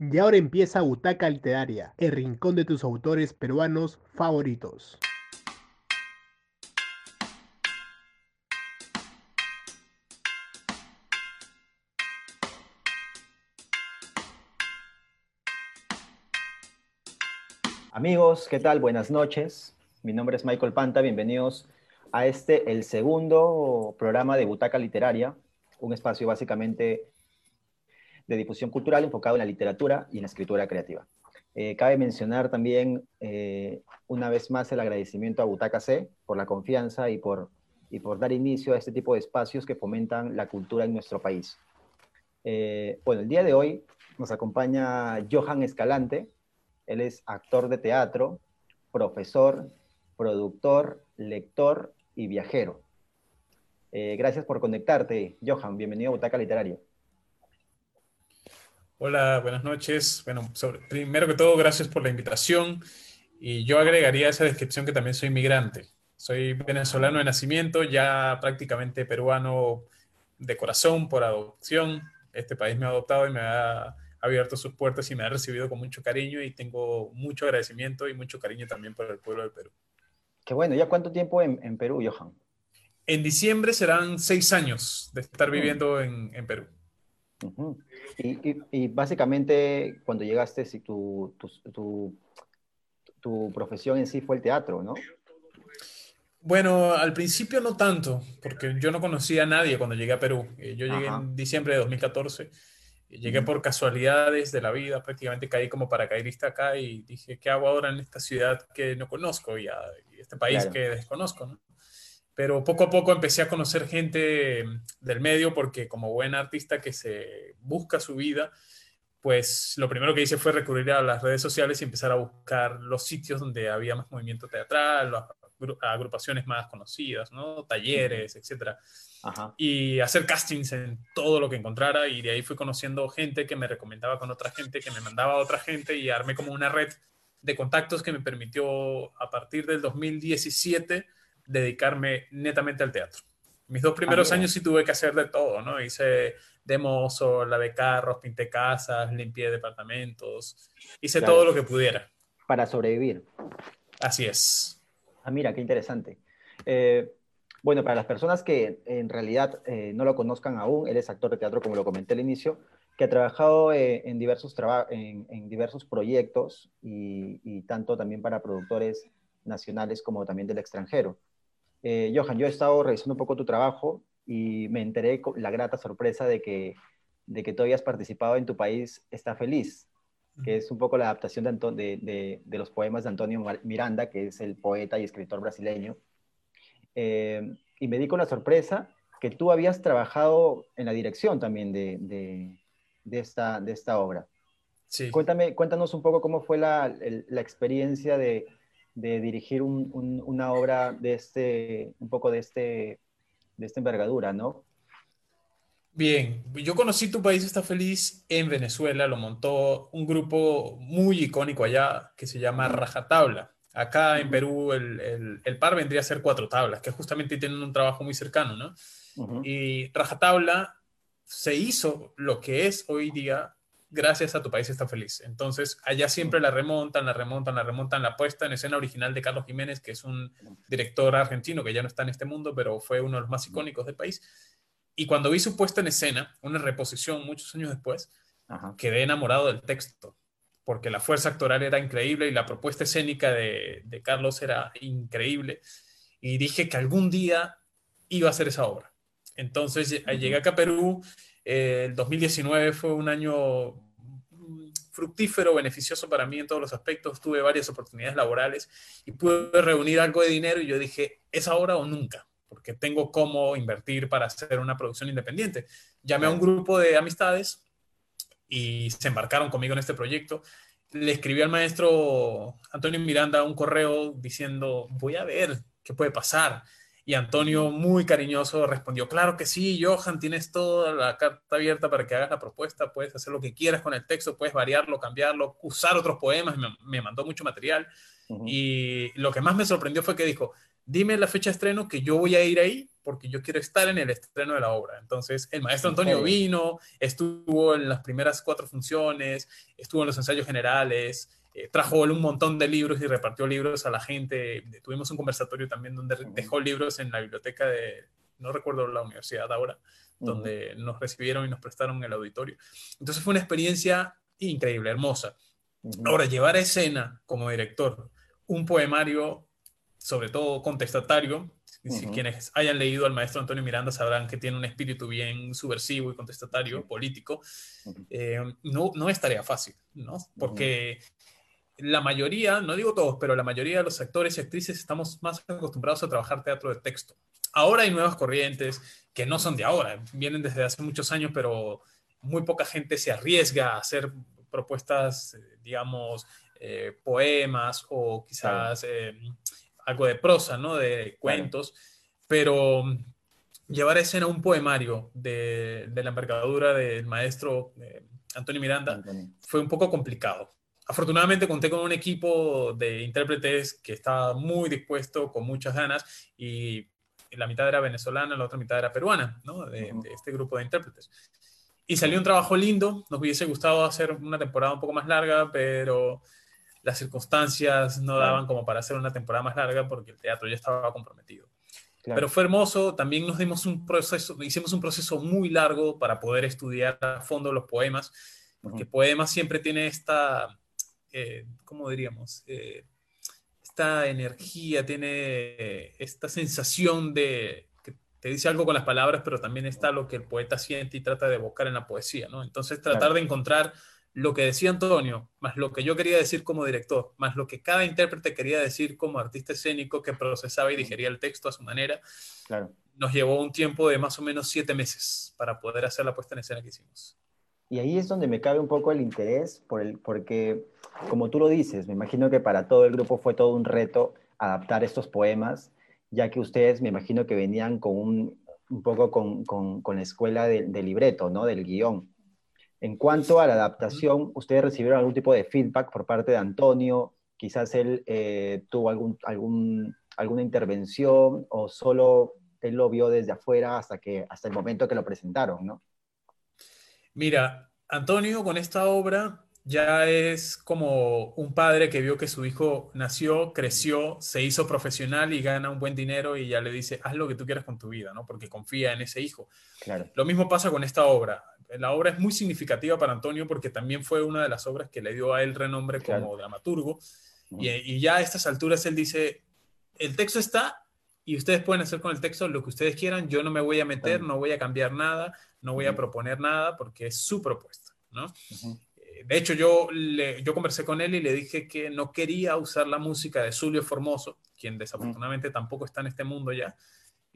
Y ahora empieza Butaca Literaria, el rincón de tus autores peruanos favoritos. Amigos, ¿qué tal? Buenas noches. Mi nombre es Michael Panta. Bienvenidos a este, el segundo programa de Butaca Literaria, un espacio básicamente de difusión cultural enfocado en la literatura y en la escritura creativa. Eh, cabe mencionar también eh, una vez más el agradecimiento a Butaca C por la confianza y por, y por dar inicio a este tipo de espacios que fomentan la cultura en nuestro país. Eh, bueno, el día de hoy nos acompaña Johan Escalante. Él es actor de teatro, profesor, productor, lector y viajero. gracias por conectarte, Johan. Bienvenido a Butaca Literaria. Hola, buenas noches. Bueno, primero que todo, gracias por la invitación. Y yo agregaría esa descripción que también soy migrante. Soy venezolano de nacimiento, ya prácticamente peruano de corazón, por adopción. Este país me ha adoptado y me ha abierto sus puertas y me ha recibido con mucho cariño y tengo mucho agradecimiento y mucho cariño también por el pueblo de Perú. Qué bueno, ¿ya cuánto tiempo en, Perú, Johan? En diciembre serán seis años de estar viviendo en, en Perú y, básicamente cuando llegaste, si tu, tu, tu, profesión en sí fue el teatro, ¿no? Bueno, al principio no tanto, porque yo no conocía a nadie cuando llegué a Perú. Eh, yo llegué en diciembre de 2014. Llegué por casualidades de la vida, prácticamente caí como paracaidista acá y dije, ¿qué hago ahora en esta ciudad que no conozco y, este país que desconozco? ¿no? Pero poco a poco empecé a conocer gente del medio porque como buen artista que se busca su vida, pues lo primero que hice fue recurrir a las redes sociales y empezar a buscar los sitios donde había más movimiento teatral, las agrupaciones más conocidas, ¿no? talleres, etc. Y hacer castings en todo lo que encontrara y de ahí fui conociendo gente que me recomendaba con otra gente, que me mandaba a otra gente y armé como una red de contactos que me permitió a partir del 2017 dedicarme netamente al teatro. Mis dos primeros ah, años sí tuve que hacer de todo, ¿no? Hice de mozo, lavé carros, pinté casas, limpié departamentos, hice todo lo que pudiera. Para sobrevivir. Así es. Ah, mira, qué interesante. Eh, bueno, para las personas que en realidad eh, no lo conozcan aún, él es actor de teatro, como lo comenté al inicio, que ha trabajado eh, en, diversos en, en, diversos proyectos y, y, tanto también para productores nacionales como también del extranjero. Eh, Johan, yo he estado revisando un poco tu trabajo y me enteré con la grata sorpresa de que, de que tú habías participado en Tu País Está Feliz, que es un poco la adaptación de, de, los poemas de Antonio Miranda, que es el poeta y escritor brasileño. Eh, y me di con la sorpresa que tú habías trabajado en la dirección también de, esta, de esta obra. Sí. Cuéntame, cuéntanos un poco cómo fue la, la experiencia de, de dirigir una obra de este, un poco de, este, de esta envergadura, ¿no? Bien, yo conocí Tu País Está Feliz en Venezuela, lo montó un grupo muy icónico allá que se llama Rajatabla. Acá en Perú el, el, par vendría a ser Cuatro Tablas, que justamente tienen un trabajo muy cercano, ¿no? Y Rajatabla se hizo lo que es hoy día gracias a tu país está feliz. Entonces, allá siempre la remontan, la remontan, la remontan, la puesta en escena original de Carlos Jiménez, que es un director argentino que ya no está en este mundo, pero fue uno de los más icónicos del país. Y cuando vi su puesta en escena, una reposición muchos años después, quedé enamorado del texto, porque la fuerza actoral era increíble y la propuesta escénica de, de Carlos era increíble. Y dije que algún día iba a hacer esa obra. Entonces llegué acá a Perú, el 2019 fue un año fructífero, beneficioso para mí en todos los aspectos. Tuve varias oportunidades laborales y pude reunir algo de dinero y yo dije, ¿es ahora o nunca? Porque tengo cómo invertir para hacer una producción independiente. Llamé a un grupo de amistades y se embarcaron conmigo en este proyecto. Le escribí al maestro Antonio Miranda un correo diciendo, voy a ver qué puede pasar Y Antonio, muy cariñoso, respondió, claro que sí, Johan, tienes toda la carta abierta para que hagas la propuesta, puedes hacer lo que quieras con el texto, puedes variarlo, cambiarlo, usar otros poemas, me, mandó mucho material. Y lo que más me sorprendió fue que dijo, dime la fecha de estreno que yo voy a ir ahí porque yo quiero estar en el estreno de la obra. Entonces, el maestro Antonio vino, estuvo en las primeras cuatro funciones, estuvo en los ensayos generales, eh, trajo un montón de libros y repartió libros a la gente. Tuvimos un conversatorio también donde dejó libros en la biblioteca de, no recuerdo la universidad ahora, donde nos recibieron y nos prestaron el auditorio. Entonces fue una experiencia increíble, hermosa. Ahora, llevar a escena como director un poemario, sobre todo contestatario, si quienes hayan leído al maestro Antonio Miranda sabrán que tiene un espíritu bien subversivo y contestatario, político, eh, no, no es tarea fácil, ¿no? Porque la mayoría, no digo todos, pero la mayoría de los actores y actrices estamos más acostumbrados a trabajar teatro de texto. Ahora hay nuevas corrientes que no son de ahora, vienen desde hace muchos años, pero muy poca gente se arriesga a hacer propuestas, eh, digamos, eh, poemas o quizás algo de prosa, ¿no? De cuentos, pero llevar a escena un poemario de, la envergadura del maestro eh, Antonio Miranda fue un poco complicado. Afortunadamente conté con un equipo de intérpretes que estaba muy dispuesto, con muchas ganas, y la mitad era venezolana, la otra mitad era peruana, ¿no? de, de este grupo de intérpretes. Y salió un trabajo lindo, nos hubiese gustado hacer una temporada un poco más larga, pero las circunstancias no daban como para hacer una temporada más larga porque el teatro ya estaba comprometido. Pero fue hermoso, también nos dimos un proceso, hicimos un proceso muy largo para poder estudiar a fondo los poemas, porque poemas siempre tiene esta, eh, ¿cómo diríamos? Eh, esta energía, tiene esta sensación de que te dice algo con las palabras, pero también está lo que el poeta siente y trata de evocar en la poesía, ¿no? Entonces tratar de encontrar lo que decía Antonio, más lo que yo quería decir como director, más lo que cada intérprete quería decir como artista escénico que procesaba y digería el texto a su manera, nos llevó un tiempo de más o menos siete meses para poder hacer la puesta en escena que hicimos. Y ahí es donde me cabe un poco el interés, por el, porque como tú lo dices, me imagino que para todo el grupo fue todo un reto adaptar estos poemas, ya que ustedes me imagino que venían con un, poco con, con, la escuela del de libreto, ¿no? Del guion. En cuanto a la adaptación, ¿ustedes recibieron algún tipo de feedback por parte de Antonio? Quizás él eh, tuvo algún, alguna intervención o solo él lo vio desde afuera hasta, que, hasta el momento que lo presentaron, ¿no? Mira, Antonio con esta obra ya es como un padre que vio que su hijo nació, creció, se hizo profesional y gana un buen dinero y ya le dice, haz lo que tú quieras con tu vida, ¿no? Porque confía en ese hijo. Claro. Lo mismo pasa con esta obra la obra es muy significativa para Antonio porque también fue una de las obras que le dio a él renombre como dramaturgo. Y, ya a estas alturas él dice, el texto está y ustedes pueden hacer con el texto lo que ustedes quieran, yo no me voy a meter, no voy a cambiar nada, no voy a proponer nada porque es su propuesta, ¿no? Eh, de hecho, yo, le, yo conversé con él y le dije que no quería usar la música de Zulio Formoso, quien desafortunadamente tampoco está en este mundo ya,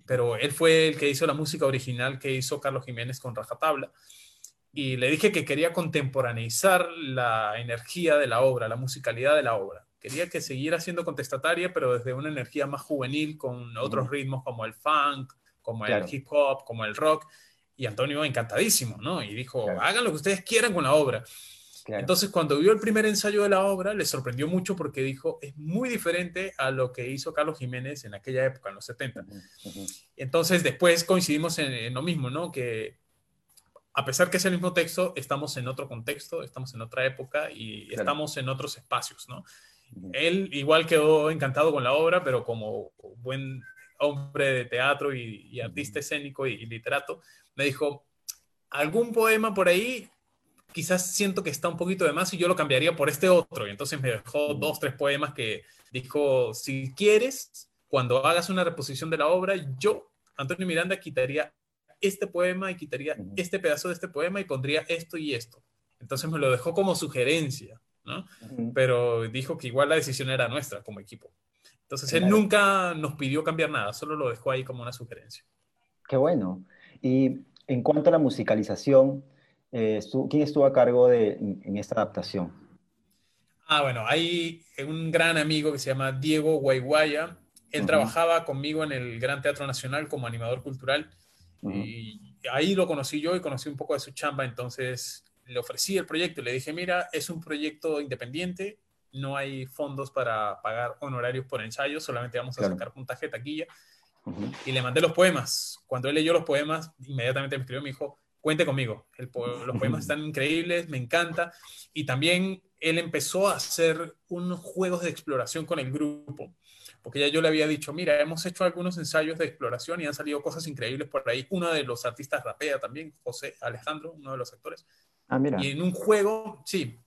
pero él fue el que hizo la música original que hizo Carlos Jiménez con Rajatabla y le dije que quería contemporaneizar la energía de la obra, la musicalidad de la obra. Quería que siguiera siendo contestataria, pero desde una energía más juvenil, con otros ritmos como el funk, como el hip hop, como el rock. Y Antonio encantadísimo, ¿no? Y dijo, hagan lo que ustedes quieran con la obra. Entonces, cuando vio el primer ensayo de la obra, le sorprendió mucho porque dijo, es muy diferente a lo que hizo Carlos Jiménez en aquella época, en los 70. Entonces, después coincidimos en, en, lo mismo, ¿no? Que a pesar que es el mismo texto, estamos en otro contexto, estamos en otra época y estamos en otros espacios, ¿no? Él igual quedó encantado con la obra, pero como buen hombre de teatro y, artista escénico y, literato, me dijo, algún poema por ahí, quizás siento que está un poquito de más y yo lo cambiaría por este otro. Y entonces me dejó dos, tres poemas que dijo, si quieres, cuando hagas una reposición de la obra, yo, Antonio Miranda, quitaría este poema y quitaría este pedazo de este poema y pondría esto y esto. Entonces me lo dejó como sugerencia, ¿no? Pero dijo que igual la decisión era nuestra como equipo. Entonces él nunca nos pidió cambiar nada, solo lo dejó ahí como una sugerencia. Qué bueno. Y en cuanto a la musicalización, eh, ¿quién estuvo a cargo de, en, esta adaptación? Ah, bueno, hay un gran amigo que se llama Diego Guayguaya, Él trabajaba conmigo en el Gran Teatro Nacional como animador cultural y ahí lo conocí yo y conocí un poco de su chamba, entonces le ofrecí el proyecto y le dije, mira, es un proyecto independiente, no hay fondos para pagar honorarios por ensayo, solamente vamos a sacar puntaje de taquilla. Y le mandé los poemas. Cuando él leyó los poemas, inmediatamente me escribió y me dijo, cuente conmigo. los poemas están increíbles, me encanta. Y también él empezó a hacer unos juegos de exploración con el grupo. Porque ya yo le había dicho, mira, hemos hecho algunos ensayos de exploración y han salido cosas increíbles por ahí. Uno de los artistas rapea también, José Alejandro, uno de los actores. Ah, mira. Y en un juego, sí,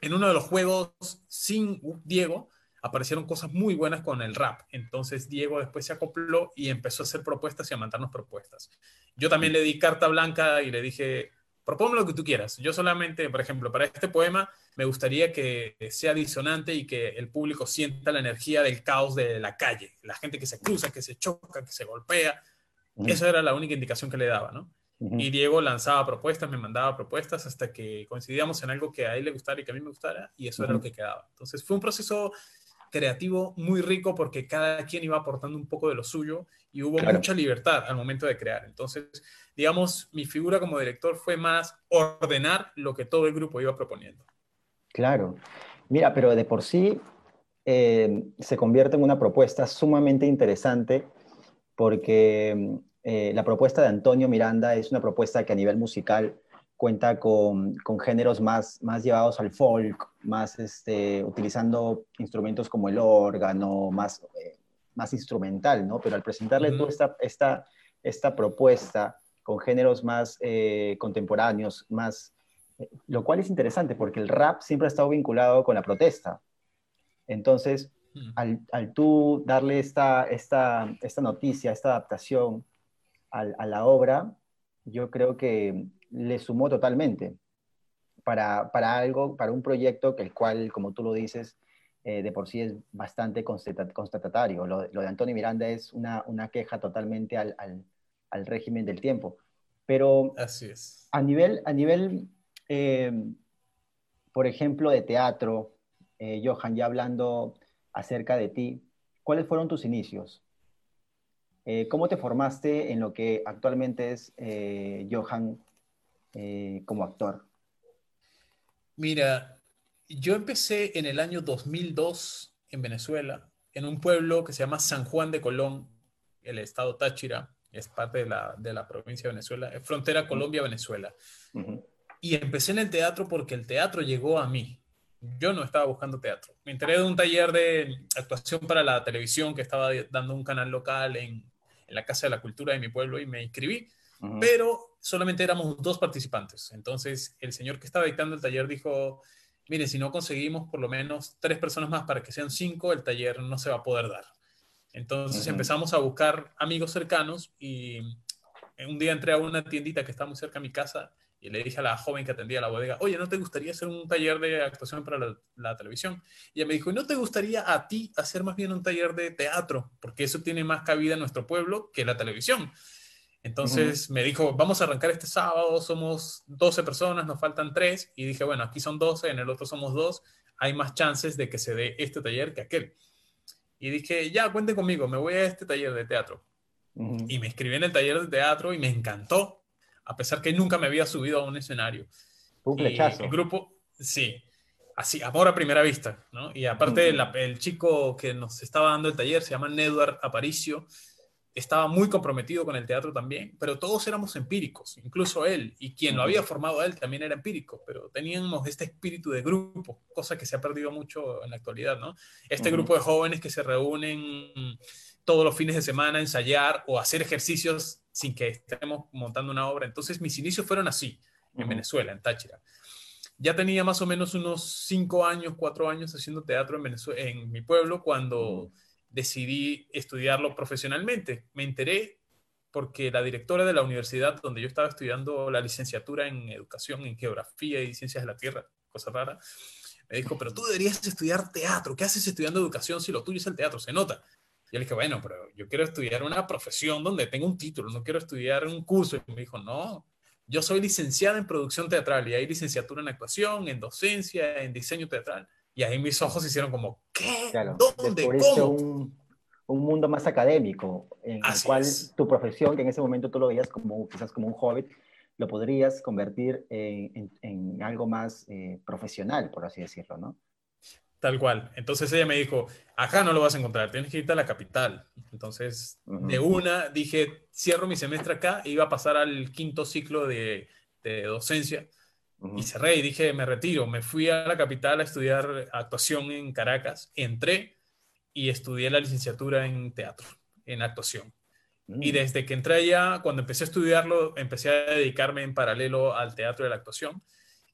en uno de los juegos sin Diego aparecieron cosas muy buenas con el rap. Entonces Diego después se acopló y empezó a hacer propuestas y a mandarnos propuestas. Yo también le di carta blanca y le dije, proponme lo que tú quieras. Yo solamente, por ejemplo, para este poema me gustaría que sea disonante y que el público sienta la energía del caos de la calle, la gente que se cruza, que se choca, que se golpea. Esa era la única indicación que le daba, ¿no? Y Diego lanzaba propuestas, me mandaba propuestas hasta que coincidíamos en algo que a él le gustara y que a mí me gustara, y eso era lo que quedaba. Entonces fue un proceso creativo muy rico porque cada quien iba aportando un poco de lo suyo y hubo mucha libertad al momento de crear. Entonces, digamos, mi figura como director fue más ordenar lo que todo el grupo iba proponiendo. Claro. Mira, pero de por sí eh, se convierte en una propuesta sumamente interesante porque eh, la propuesta de Antonio Miranda es una propuesta que a nivel musical cuenta con, géneros más, más llevados al folk, más este, utilizando instrumentos como el órgano, más, eh, más instrumental, ¿no? Pero al presentarle toda esta, esta, esta, propuesta con géneros más eh, contemporáneos, más, lo cual es interesante porque el rap siempre ha estado vinculado con la protesta. Entonces, al, al, tú darle esta, esta, esta noticia, esta adaptación, a, la obra, yo creo que le sumó totalmente para, algo, para un proyecto que el cual, como tú lo dices, eh, de por sí es bastante constatatario. Lo, de Antonio Miranda es una, queja totalmente al, régimen del tiempo. Pero Así es. a nivel, a nivel eh, por ejemplo, de teatro, eh, Johan, ya hablando acerca de ti, ¿cuáles fueron tus inicios? Eh, ¿Cómo te formaste en lo que actualmente es eh, Johan eh, como actor? Mira, yo empecé en el año 2002 en Venezuela, en un pueblo que se llama San Juan de Colón, el estado Táchira, es parte de la, provincia de Venezuela, es frontera Colombia-Venezuela. Y empecé en el teatro porque el teatro llegó a mí. Yo no estaba buscando teatro. Me enteré de un taller de actuación para la televisión que estaba dando un canal local en, en la Casa de la Cultura de mi pueblo y me inscribí, pero solamente éramos dos participantes. Entonces el señor que estaba dictando el taller dijo, mire, si no conseguimos por lo menos tres personas más para que sean cinco, el taller no se va a poder dar. Entonces empezamos a buscar amigos cercanos y un día entré a una tiendita que está muy cerca de mi casa y le dije a la joven que atendía la bodega, oye, ¿no te gustaría hacer un taller de actuación para la, televisión? Y ella me dijo, ¿no te gustaría a ti hacer más bien un taller de teatro? Porque eso tiene más cabida en nuestro pueblo que la televisión. Entonces me dijo, vamos a arrancar este sábado, somos 12 personas, nos faltan 3. Y dije, bueno, aquí son 12, en el otro somos 2, hay más chances de que se dé este taller que aquel. Y dije, ya, cuente conmigo, me voy a este taller de teatro. Y me inscribí en el taller de teatro y me encantó a pesar que nunca me había subido a un escenario. Un flechazo. El grupo, sí, así, amor a primera vista, ¿no? Y aparte, el chico que nos estaba dando el taller se llama Nedward Aparicio, estaba muy comprometido con el teatro también, pero todos éramos empíricos, incluso él, y quien lo había formado a él también era empírico, pero teníamos este espíritu de grupo, cosa que se ha perdido mucho en la actualidad, ¿no? Este grupo de jóvenes que se reúnen todos los fines de semana a ensayar o hacer ejercicios sin que estemos montando una obra. Entonces mis inicios fueron así, en Venezuela, en Táchira. Ya tenía más o menos unos cinco años, cuatro años haciendo teatro en, Venezuela, en mi pueblo cuando decidí estudiarlo profesionalmente. Me enteré porque la directora de la universidad donde yo estaba estudiando la licenciatura en educación, en geografía y ciencias de la tierra, cosa rara, me dijo, pero tú deberías estudiar teatro. ¿Qué haces estudiando educación si lo tuyo es el teatro? Se nota. Y le dije, bueno, pero yo quiero estudiar una profesión donde tenga un título, no quiero estudiar un curso. Y me dijo, no, yo soy licenciada en producción teatral y hay licenciatura en actuación, en docencia, en diseño teatral. Y ahí mis ojos se hicieron como, ¿qué? ¿Dónde? ¿Cómo? un mundo más académico, en el cual tu profesión, que en ese momento tú lo veías como quizás como un hobbit, lo podrías convertir en, algo más eh, profesional, por así decirlo, ¿no? Tal cual. Entonces ella me dijo, acá no lo vas a encontrar, tienes que irte a la capital. Entonces, de una, dije, cierro mi semestre acá e iba a pasar al quinto ciclo de, docencia. Y cerré y dije, me retiro. Me fui a la capital a estudiar actuación en Caracas. Entré y estudié la licenciatura en teatro, en actuación. Y mm. desde que entré allá, cuando empecé a estudiarlo, empecé a dedicarme en paralelo al teatro y a la actuación.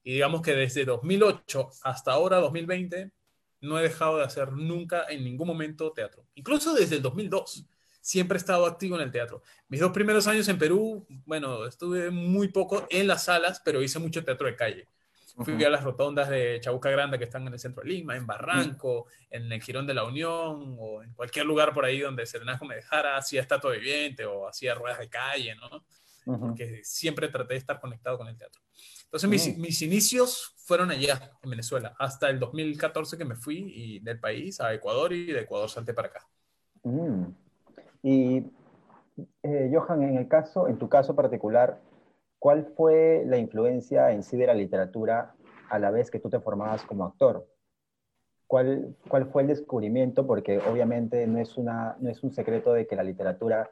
Y digamos que desde 2008 hasta ahora, 2020, no he dejado de hacer nunca en ningún momento teatro. Incluso desde el 2002. Siempre he estado activo en el teatro. Mis dos primeros años en Perú, bueno, estuve muy poco en las salas, pero hice mucho teatro de calle. Fui a las rotondas de Chabuca Grande que están en el centro de Lima, en Barranco, en el Girón de la Unión o en cualquier lugar por ahí donde Serenajo me dejara, hacía estatua viviente o hacía ruedas de calle, ¿no? Porque siempre traté de estar conectado con el teatro. Entonces mis, mis, inicios fueron allá, en Venezuela, hasta el 2014 que me fui y del país a Ecuador y de Ecuador salté para acá. Mm. Y eh, Johan, en el caso, en tu caso particular, ¿cuál fue la influencia en sí de la literatura a la vez que tú te formabas como actor? ¿Cuál, cuál fue el descubrimiento? Porque obviamente no es, una, no es un secreto de que la literatura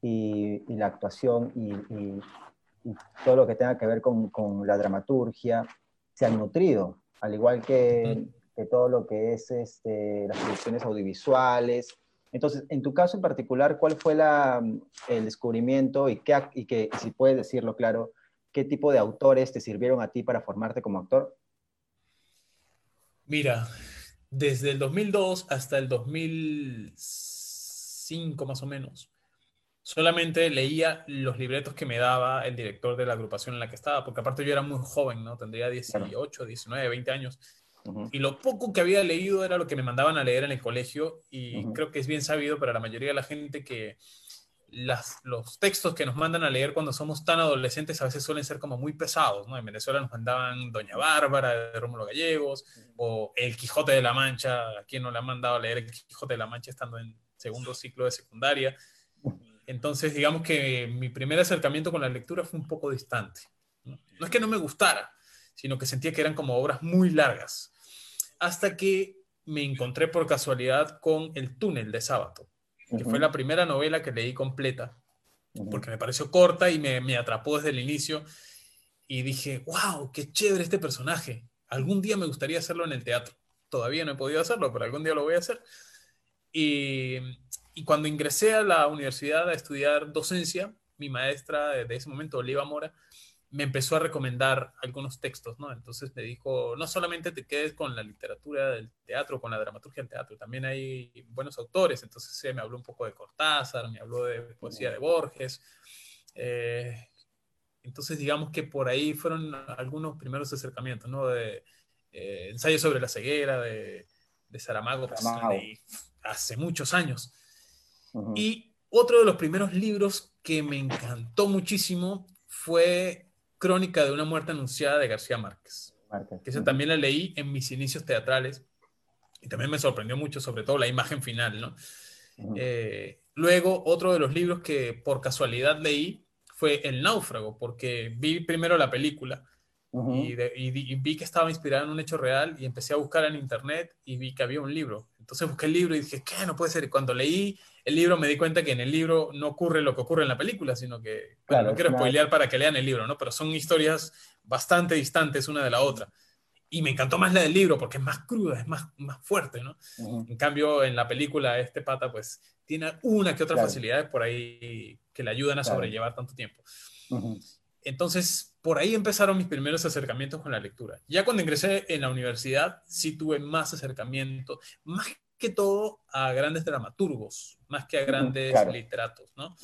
y, y la actuación y, y y todo lo que tenga que ver con, con la dramaturgia se han nutrido, al igual que, que todo lo que es este, las producciones audiovisuales. Entonces, en tu caso en particular, ¿cuál fue la, el descubrimiento y, qué, y que, si puedes decirlo claro, qué tipo de autores te sirvieron a ti para formarte como actor? Mira, desde el 2002 hasta el 2005 más o menos, solamente leía los libretos que me daba el director de la agrupación en la que estaba, porque aparte yo era muy joven, ¿no? Tendría 18, 19, 20 años. Y lo poco que había leído era lo que me mandaban a leer en el colegio y creo que es bien sabido para la mayoría de la gente que las, los textos que nos mandan a leer cuando somos tan adolescentes a veces suelen ser como muy pesados, ¿no? En Venezuela nos mandaban Doña Bárbara de Rómulo Gallegos o El Quijote de la Mancha, a quien no le han mandado a leer El Quijote de la Mancha estando en segundo ciclo de secundaria. Entonces, digamos que mi primer acercamiento con la lectura fue un poco distante. No, es que no me gustara, sino que sentía que eran como obras muy largas. Hasta que me encontré por casualidad con El túnel de Sábato, que fue la primera novela que leí completa, porque me pareció corta y me, me atrapó desde el inicio. Y dije, wow, qué chévere este personaje. Algún día me gustaría hacerlo en el teatro. Todavía no he podido hacerlo, pero algún día lo voy a hacer. Y y cuando ingresé a la universidad a estudiar docencia, mi maestra de ese momento, Oliva Mora, me empezó a recomendar algunos textos, ¿no? Entonces me dijo, no solamente te quedes con la literatura del teatro, con la dramaturgia del teatro, también hay buenos autores. Entonces se me habló un poco de Cortázar, me habló de poesía de Borges. Eh, entonces digamos que por ahí fueron algunos primeros acercamientos, ¿no? De eh, ensayo sobre la ceguera, de, de Saramago, pues, hace muchos años. Y otro de los primeros libros que me encantó muchísimo fue Crónica de una muerte anunciada de García Márquez. Que esa también la leí en mis inicios teatrales y también me sorprendió mucho, sobre todo la imagen final, ¿no? Eh, luego, otro de los libros que por casualidad leí fue El náufrago, porque vi primero la película y, y, vi que estaba inspirada en un hecho real y empecé a buscar en internet y vi que había un libro. Entonces busqué el libro y dije, ¿qué? No puede ser. Y cuando leí el libro me di cuenta que en el libro no ocurre lo que ocurre en la película, sino que, no quiero spoilear para que lean el libro, ¿no? Pero son historias bastante distantes una de la otra. Y me encantó más la del libro porque es más cruda, es más, más fuerte, ¿no? En cambio, en la película, este pata, pues, tiene una que otra facilidades por ahí que le ayudan a sobrellevar tanto tiempo. Entonces, por ahí empezaron mis primeros acercamientos con la lectura. Ya cuando ingresé en la universidad, sí tuve más acercamiento, más que todo a grandes dramaturgos, más que a grandes literatos, ¿no?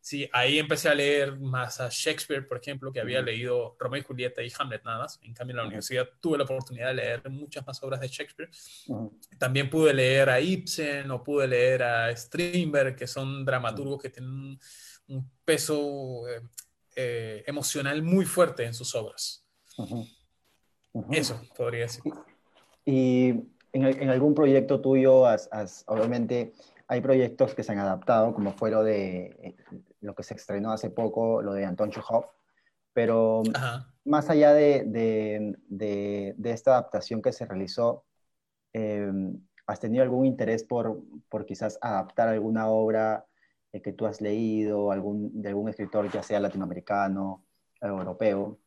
Sí, ahí empecé a leer más a Shakespeare, por ejemplo, que había leído Romeo y Julieta y Hamlet nada más. En cambio, en la universidad tuve la oportunidad de leer muchas más obras de Shakespeare. También pude leer a Ibsen o pude leer a Strindberg, que son dramaturgos que tienen un peso eh, eh, emocional muy fuerte en sus obras. Eso podría decir. Y en, algún proyecto tuyo has, obviamente hay proyectos que se han adaptado, como fue lo de eh, lo que se estrenó hace poco, lo de Anton Chekhov, pero más allá de, de, de, esta adaptación que se realizó, eh, ¿has tenido algún interés por, por quizás adaptar alguna obra eh, que tú has leído, algún, de algún escritor, ya sea latinoamericano, europeo?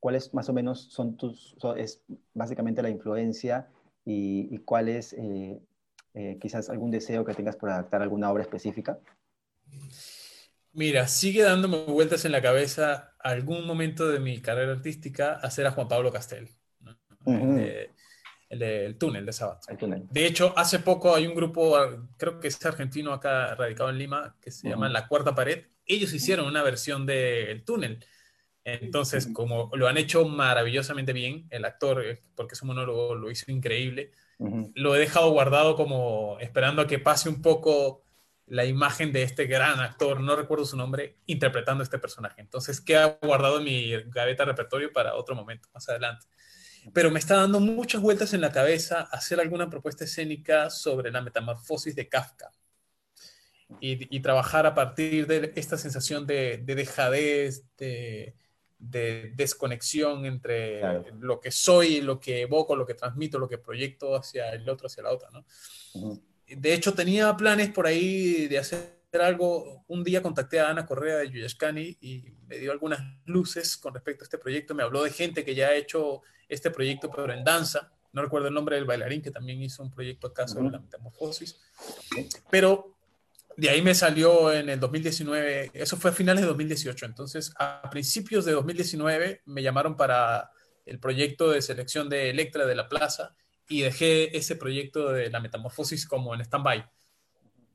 ¿Cuáles más o menos son tus, es básicamente la influencia y, y cuál es eh, quizás algún deseo que tengas por adaptar alguna obra específica? Mira, sigue dándome vueltas en la cabeza algún momento de mi carrera artística hacer a Juan Pablo Castel, el, túnel de Sabat. De hecho, hace poco hay un grupo, creo que es argentino acá radicado en Lima, que se llama La Cuarta Pared. Ellos hicieron una versión del túnel. Entonces, como lo han hecho maravillosamente bien, el actor, eh, porque su monólogo lo hizo increíble, lo he dejado guardado como esperando a que pase un poco la imagen de este gran actor, no recuerdo su nombre, interpretando este personaje. Entonces queda guardado en mi gaveta repertorio para otro momento, más adelante. Pero me está dando muchas vueltas en la cabeza hacer alguna propuesta escénica sobre la metamorfosis de Kafka. Y, trabajar a partir de esta sensación de, de dejadez, de, de desconexión entre lo que soy, lo que evoco, lo que transmito, lo que proyecto hacia el otro, hacia la otra, ¿no? De hecho, tenía planes por ahí de hacer algo. Un día contacté a Ana Correa de Yuyashkani y me dio algunas luces con respecto a este proyecto. Me habló de gente que ya ha hecho este proyecto, pero en danza. No recuerdo el nombre del bailarín que también hizo un proyecto acá sobre la metamorfosis. Pero de ahí me salió en el 2019, eso fue a finales de 2018, entonces a principios de 2019 me llamaron para el proyecto de selección de Electra de la Plaza y dejé ese proyecto de la metamorfosis como en stand-by.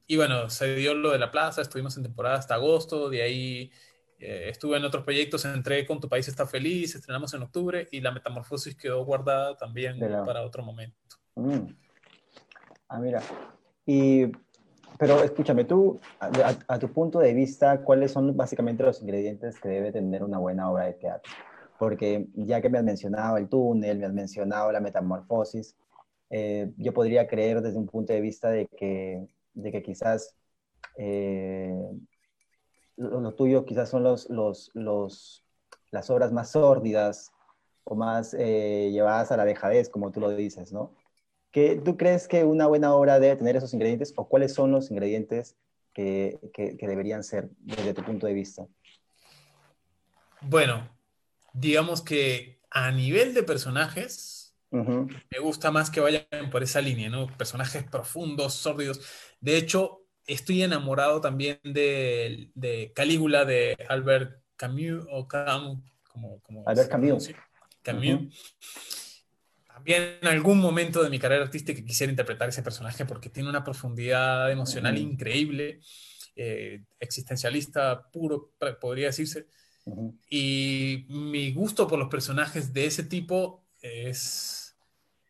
Y bueno, se dio lo de la plaza, estuvimos en temporada hasta agosto, de ahí eh, estuve en otros proyectos, entré con Tu País está feliz, estrenamos en octubre y la metamorfosis quedó guardada también para otro momento. Mm. Ah, mira. Y pero escúchame, tú, a, tu punto de vista, ¿cuáles son básicamente los ingredientes que debe tener una buena obra de teatro? Porque ya que me has mencionado el túnel, me has mencionado la metamorfosis, eh, yo podría creer desde un punto de vista de que, de que quizás eh, lo, tuyo quizás son los, los, las obras más sórdidas o más eh, llevadas a la dejadez, como tú lo dices, ¿no? ¿Tú crees que una buena obra debe tener esos ingredientes o cuáles son los ingredientes que, deberían ser desde tu punto de vista? Bueno, digamos que a nivel de personajes, me gusta más que vayan por esa línea, ¿no? Personajes profundos, sórdidos. De hecho, estoy enamorado también de, Calígula de Albert Camus o Camus, como, Albert Camus. Camus también en algún momento de mi carrera artística quisiera interpretar ese personaje porque tiene una profundidad emocional increíble, eh, existencialista puro, podría decirse. Y mi gusto por los personajes de ese tipo es,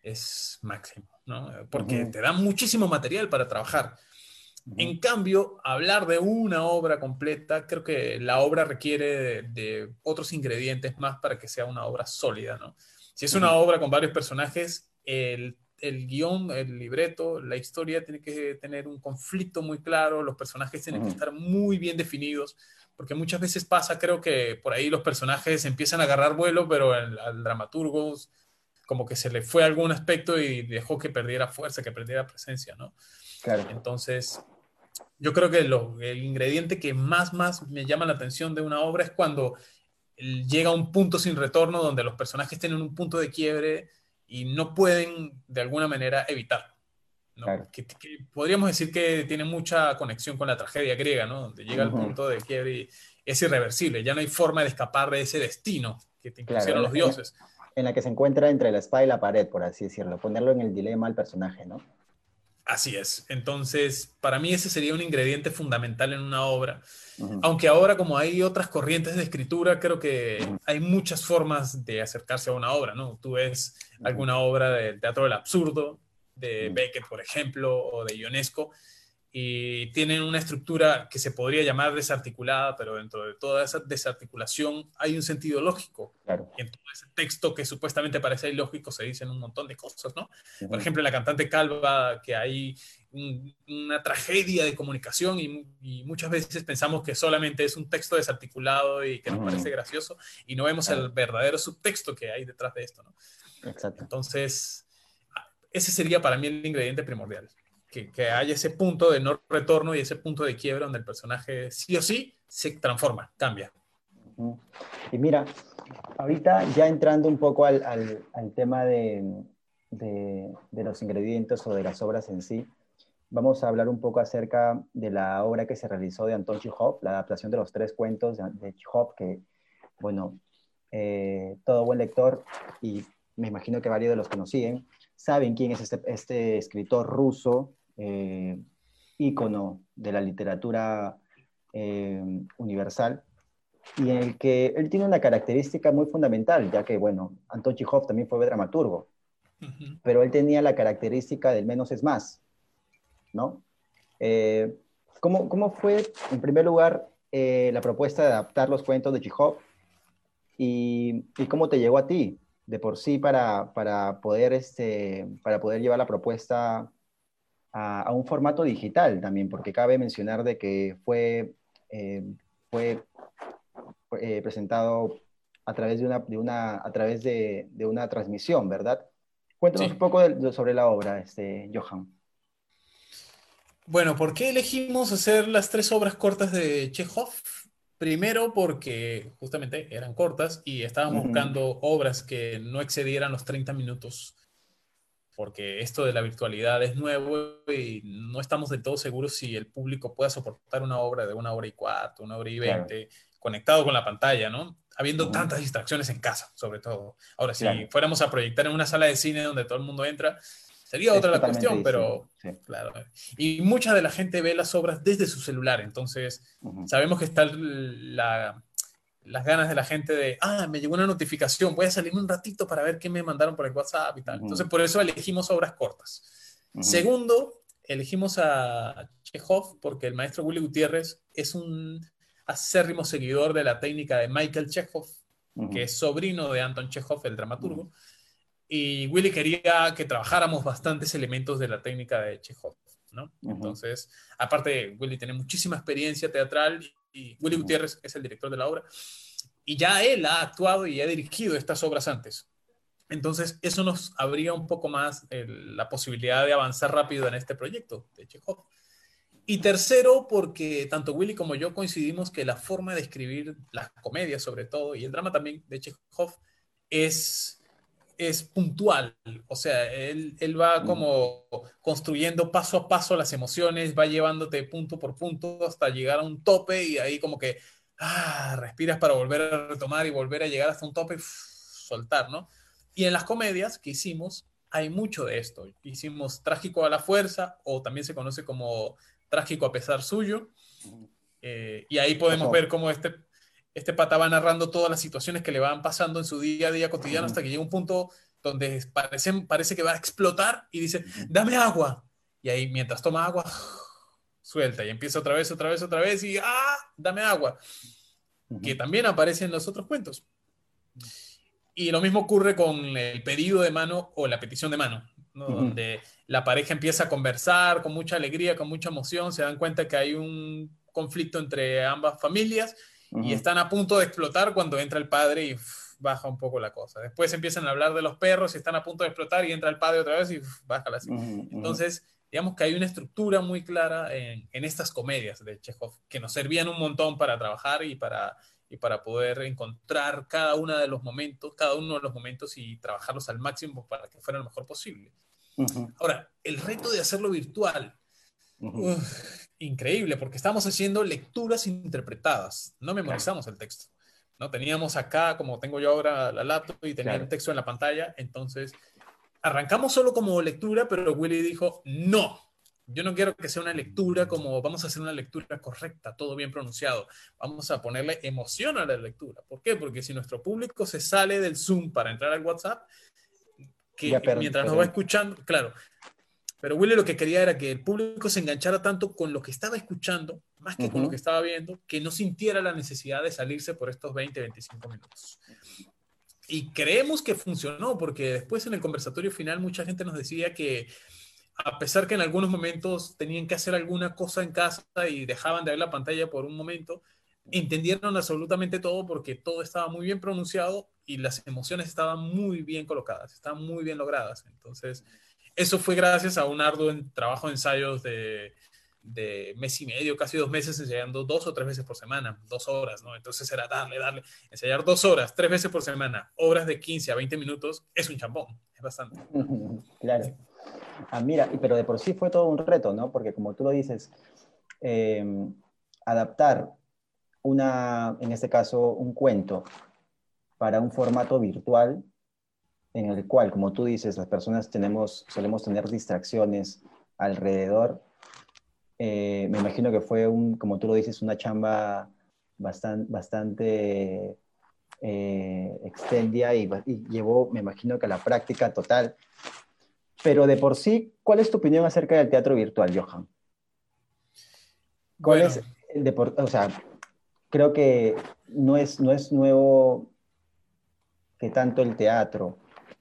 es máximo, ¿no? Porque te da muchísimo material para trabajar. En cambio, hablar de una obra completa, creo que la obra requiere de, de, otros ingredientes más para que sea una obra sólida, ¿no? Si es una obra con varios personajes, el, el guion, el libreto, la historia tiene que tener un conflicto muy claro, los personajes tienen que estar muy bien definidos, porque muchas veces pasa, creo que por ahí los personajes empiezan a agarrar vuelo, pero al dramaturgo como que se le fue algún aspecto y dejó que perdiera fuerza, que perdiera presencia, ¿no? Claro. Entonces, yo creo que lo, el ingrediente que más, más me llama la atención de una obra es cuando llega a un punto sin retorno donde los personajes tienen un punto de quiebre y no pueden de alguna manera evitarlo. Que, podríamos decir que tiene mucha conexión con la tragedia griega, ¿no? donde llega al punto de quiebre y es irreversible, ya no hay forma de escapar de ese destino que te impusieron los dioses. En la que se encuentra entre la espada y la pared, por así decirlo, ponerlo en el dilema al personaje, ¿no? Así es. Entonces, para mí ese sería un ingrediente fundamental en una obra. Aunque ahora como hay otras corrientes de escritura, creo que hay muchas formas de acercarse a una obra, ¿no? Tú ves alguna obra del teatro del absurdo, de Beckett, por ejemplo, o de Ionesco, y tienen una estructura que se podría llamar desarticulada, pero dentro de toda esa desarticulación hay un sentido lógico. Claro. Y en todo ese texto que supuestamente parece ilógico se dicen un montón de cosas, ¿no? Por ejemplo, la cantante Calva, que hay una tragedia de comunicación y, muchas veces pensamos que solamente es un texto desarticulado y que nos parece gracioso y no vemos el verdadero subtexto que hay detrás de esto, ¿no? Exacto. Entonces, ese sería para mí el ingrediente primordial que, que, haya ese punto de no retorno y ese punto de quiebra donde el personaje sí o sí se transforma, cambia. Y mira, ahorita ya entrando un poco al, al, al tema de, de, de, los ingredientes o de las obras en sí, vamos a hablar un poco acerca de la obra que se realizó de Anton Chekhov, la adaptación de los tres cuentos de, de Chekhov, que, bueno, eh, todo buen lector, y me imagino que varios de los que nos siguen, saben quién es este, este escritor ruso eh, ícono de la literatura eh, universal, y en el que él tiene una característica muy fundamental, ya que, bueno, Anton Chekhov también fue dramaturgo, uh -huh. pero él tenía la característica del menos es más, ¿no? Eh, ¿cómo, ¿cómo, fue, en primer lugar, eh, la propuesta de adaptar los cuentos de Chekhov y, y, cómo te llegó a ti de por sí para, para, poder, este, para poder llevar la propuesta a, a, un formato digital también, porque cabe mencionar de que fue, eh, fue eh, presentado a través de una, de una, a través de, de una transmisión, ¿verdad? Cuéntanos sí. un poco de, sobre la obra, este, Johan. Bueno, ¿por qué elegimos hacer las tres obras cortas de Chekhov? Primero porque justamente eran cortas y estábamos uh -huh. buscando obras que no excedieran los 30 minutos porque esto de la virtualidad es nuevo y no estamos del todo seguros si el público pueda soportar una obra de una hora y cuarto, una hora y veinte, claro. conectado con la pantalla, ¿no? Habiendo uh -huh. tantas distracciones en casa, sobre todo. Ahora, si claro. fuéramos a proyectar en una sala de cine donde todo el mundo entra, sería otra la cuestión, pero sí. claro. Y mucha de la gente ve las obras desde su celular, entonces uh -huh. sabemos que está la, las ganas de la gente de, ah, me llegó una notificación, voy a salir un ratito para ver qué me mandaron por el WhatsApp y tal. Uh -huh. Entonces, por eso elegimos obras cortas. Uh -huh. Segundo, elegimos a Chekhov porque el maestro Willy Gutiérrez es un acérrimo seguidor de la técnica de Michael Chekhov, uh -huh. que es sobrino de Anton Chekhov, el dramaturgo. Y Willy quería que trabajáramos bastantes elementos de la técnica de Chekhov. ¿no? Entonces, aparte, Willy tiene muchísima experiencia teatral y Willy Gutiérrez es el director de la obra, y ya él ha actuado y ha dirigido estas obras antes. Entonces, eso nos abría un poco más el, la posibilidad de avanzar rápido en este proyecto de Chekhov. Y tercero, porque tanto Willy como yo coincidimos que la forma de escribir las comedias, sobre todo, y el drama también de Chekhov, es, es puntual. O sea, él, él va como construyendo paso a paso las emociones, va llevándote punto por punto hasta llegar a un tope y ahí como que ah, respiras para volver a retomar y volver a llegar hasta un tope y uff, soltar, ¿no? Y en las comedias que hicimos hay mucho de esto. Hicimos Trágico a la Fuerza o también se conoce como Trágico a pesar suyo. Eh, y ahí podemos ver cómo este, este pata va narrando todas las situaciones que le van pasando en su día a día cotidiano hasta que llega un punto donde parece, parece que va a explotar y dice, dame agua. Y ahí mientras toma agua, suelta y empieza otra vez, otra vez, otra vez y, ah, dame agua. Que también aparece en los otros cuentos. Y lo mismo ocurre con el pedido de mano o la petición de mano, ¿no? uh -huh. donde la pareja empieza a conversar con mucha alegría, con mucha emoción, se dan cuenta que hay un conflicto entre ambas familias uh -huh. y están a punto de explotar cuando entra el padre y baja un poco la cosa. Después empiezan a hablar de los perros y están a punto de explotar y entra el padre otra vez y uf, baja la uh -huh. Entonces, digamos que hay una estructura muy clara en, en estas comedias de Chekhov que nos servían un montón para trabajar y para y para poder encontrar cada uno de los momentos, cada uno de los momentos y trabajarlos al máximo para que fuera lo mejor posible. Uh -huh. Ahora, el reto de hacerlo virtual, uh -huh. uf, increíble, porque estamos haciendo lecturas interpretadas, no memorizamos claro. el texto. ¿no? Teníamos acá, como tengo yo ahora la laptop y tenía claro. el texto en la pantalla, entonces arrancamos solo como lectura, pero Willy dijo, no, yo no quiero que sea una lectura como vamos a hacer una lectura correcta, todo bien pronunciado. Vamos a ponerle emoción a la lectura. ¿Por qué? Porque si nuestro público se sale del Zoom para entrar al WhatsApp, que mientras nos va escuchando, claro, Pero Willy lo que quería era que el público se enganchara tanto con lo que estaba escuchando, más que con lo que estaba viendo, que no sintiera la necesidad de salirse por estos 20, 25 minutos. Y creemos que funcionó, porque después en el conversatorio final mucha gente nos decía que a pesar que en algunos momentos tenían que hacer alguna cosa en casa y dejaban de ver la pantalla por un momento, entendieron absolutamente todo porque todo estaba muy bien pronunciado y las emociones estaban muy bien colocadas, estaban muy bien logradas. Entonces, eso fue gracias a un arduo trabajo de ensayos de, de mes y medio, casi dos meses, ensayando dos o tres veces por semana, dos horas, ¿no? Entonces era darle, darle, ensayar dos horas, tres veces por semana, obras de 15 a 20 minutos, es un champón, es bastante. Claro. Ah, mira, pero de por sí fue todo un reto, ¿no? Porque como tú lo dices, eh, adaptar una, en este caso, un cuento para un formato virtual en el cual, como tú dices, las personas tenemos, solemos tener distracciones alrededor. Eh, me imagino que fue, un, como tú lo dices, una chamba bastante, bastante eh, extendida y, llevó, me imagino que a la práctica total. Pero de por sí, ¿cuál es tu opinión acerca del teatro virtual, Johan? ¿Cuál es, de o sea, creo que no es, no es nuevo que tanto el teatro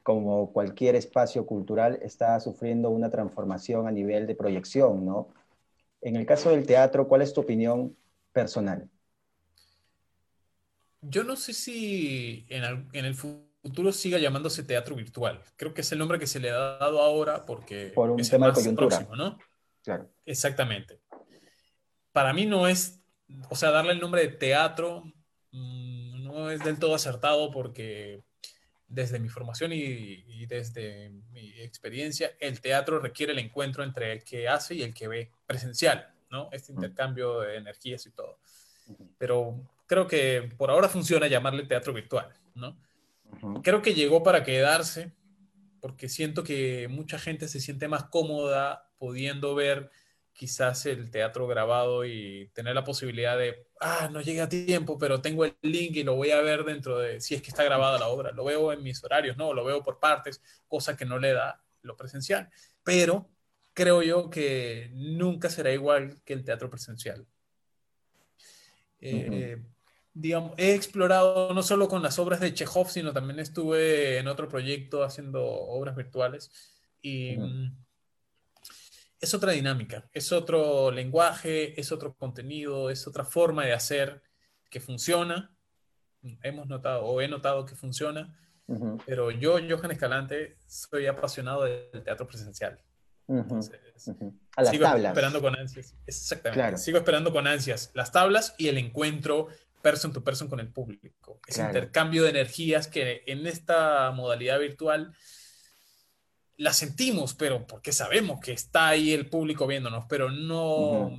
como cualquier espacio cultural está sufriendo una transformación a nivel de proyección, ¿no? En el caso del teatro, ¿cuál es tu opinión personal? Yo no sé si en el, futuro siga llamándose teatro virtual. Creo que es el nombre que se le ha dado ahora porque Por un es tema de coyuntura. Próximo, ¿no? Claro. Exactamente. Para mí no es o sea, darle el nombre de teatro mm, no es del todo acertado porque desde mi formación y, desde mi experiencia, el teatro requiere el encuentro entre el que hace y el que ve presencial, ¿no? Este intercambio de energías y todo. Pero creo que por ahora funciona llamarle teatro virtual, ¿no? Creo que llegó para quedarse porque siento que mucha gente se siente más cómoda pudiendo ver quizás el teatro grabado y tener la posibilidad de, ah, no llega a tiempo, pero tengo el link y lo voy a ver dentro de, si es que está grabada la obra, lo veo en mis horarios, ¿no? Lo veo por partes, cosa que no le da lo presencial. Pero creo yo que nunca será igual que el teatro presencial. Eh, digamos, he explorado no solo con las obras de Chekhov, sino también estuve en otro proyecto haciendo obras virtuales y es otra dinámica, es otro lenguaje, es otro contenido, es otra forma de hacer que funciona. Hemos notado o he notado que funciona, pero yo, Johan Escalante, soy apasionado del teatro presencial. A las sigo tablas. esperando con ansias. Exactamente. Sigo esperando con ansias las tablas y el encuentro person to person con el público. Ese intercambio de energías que en esta modalidad virtual la sentimos, pero porque sabemos que está ahí el público viéndonos, pero no,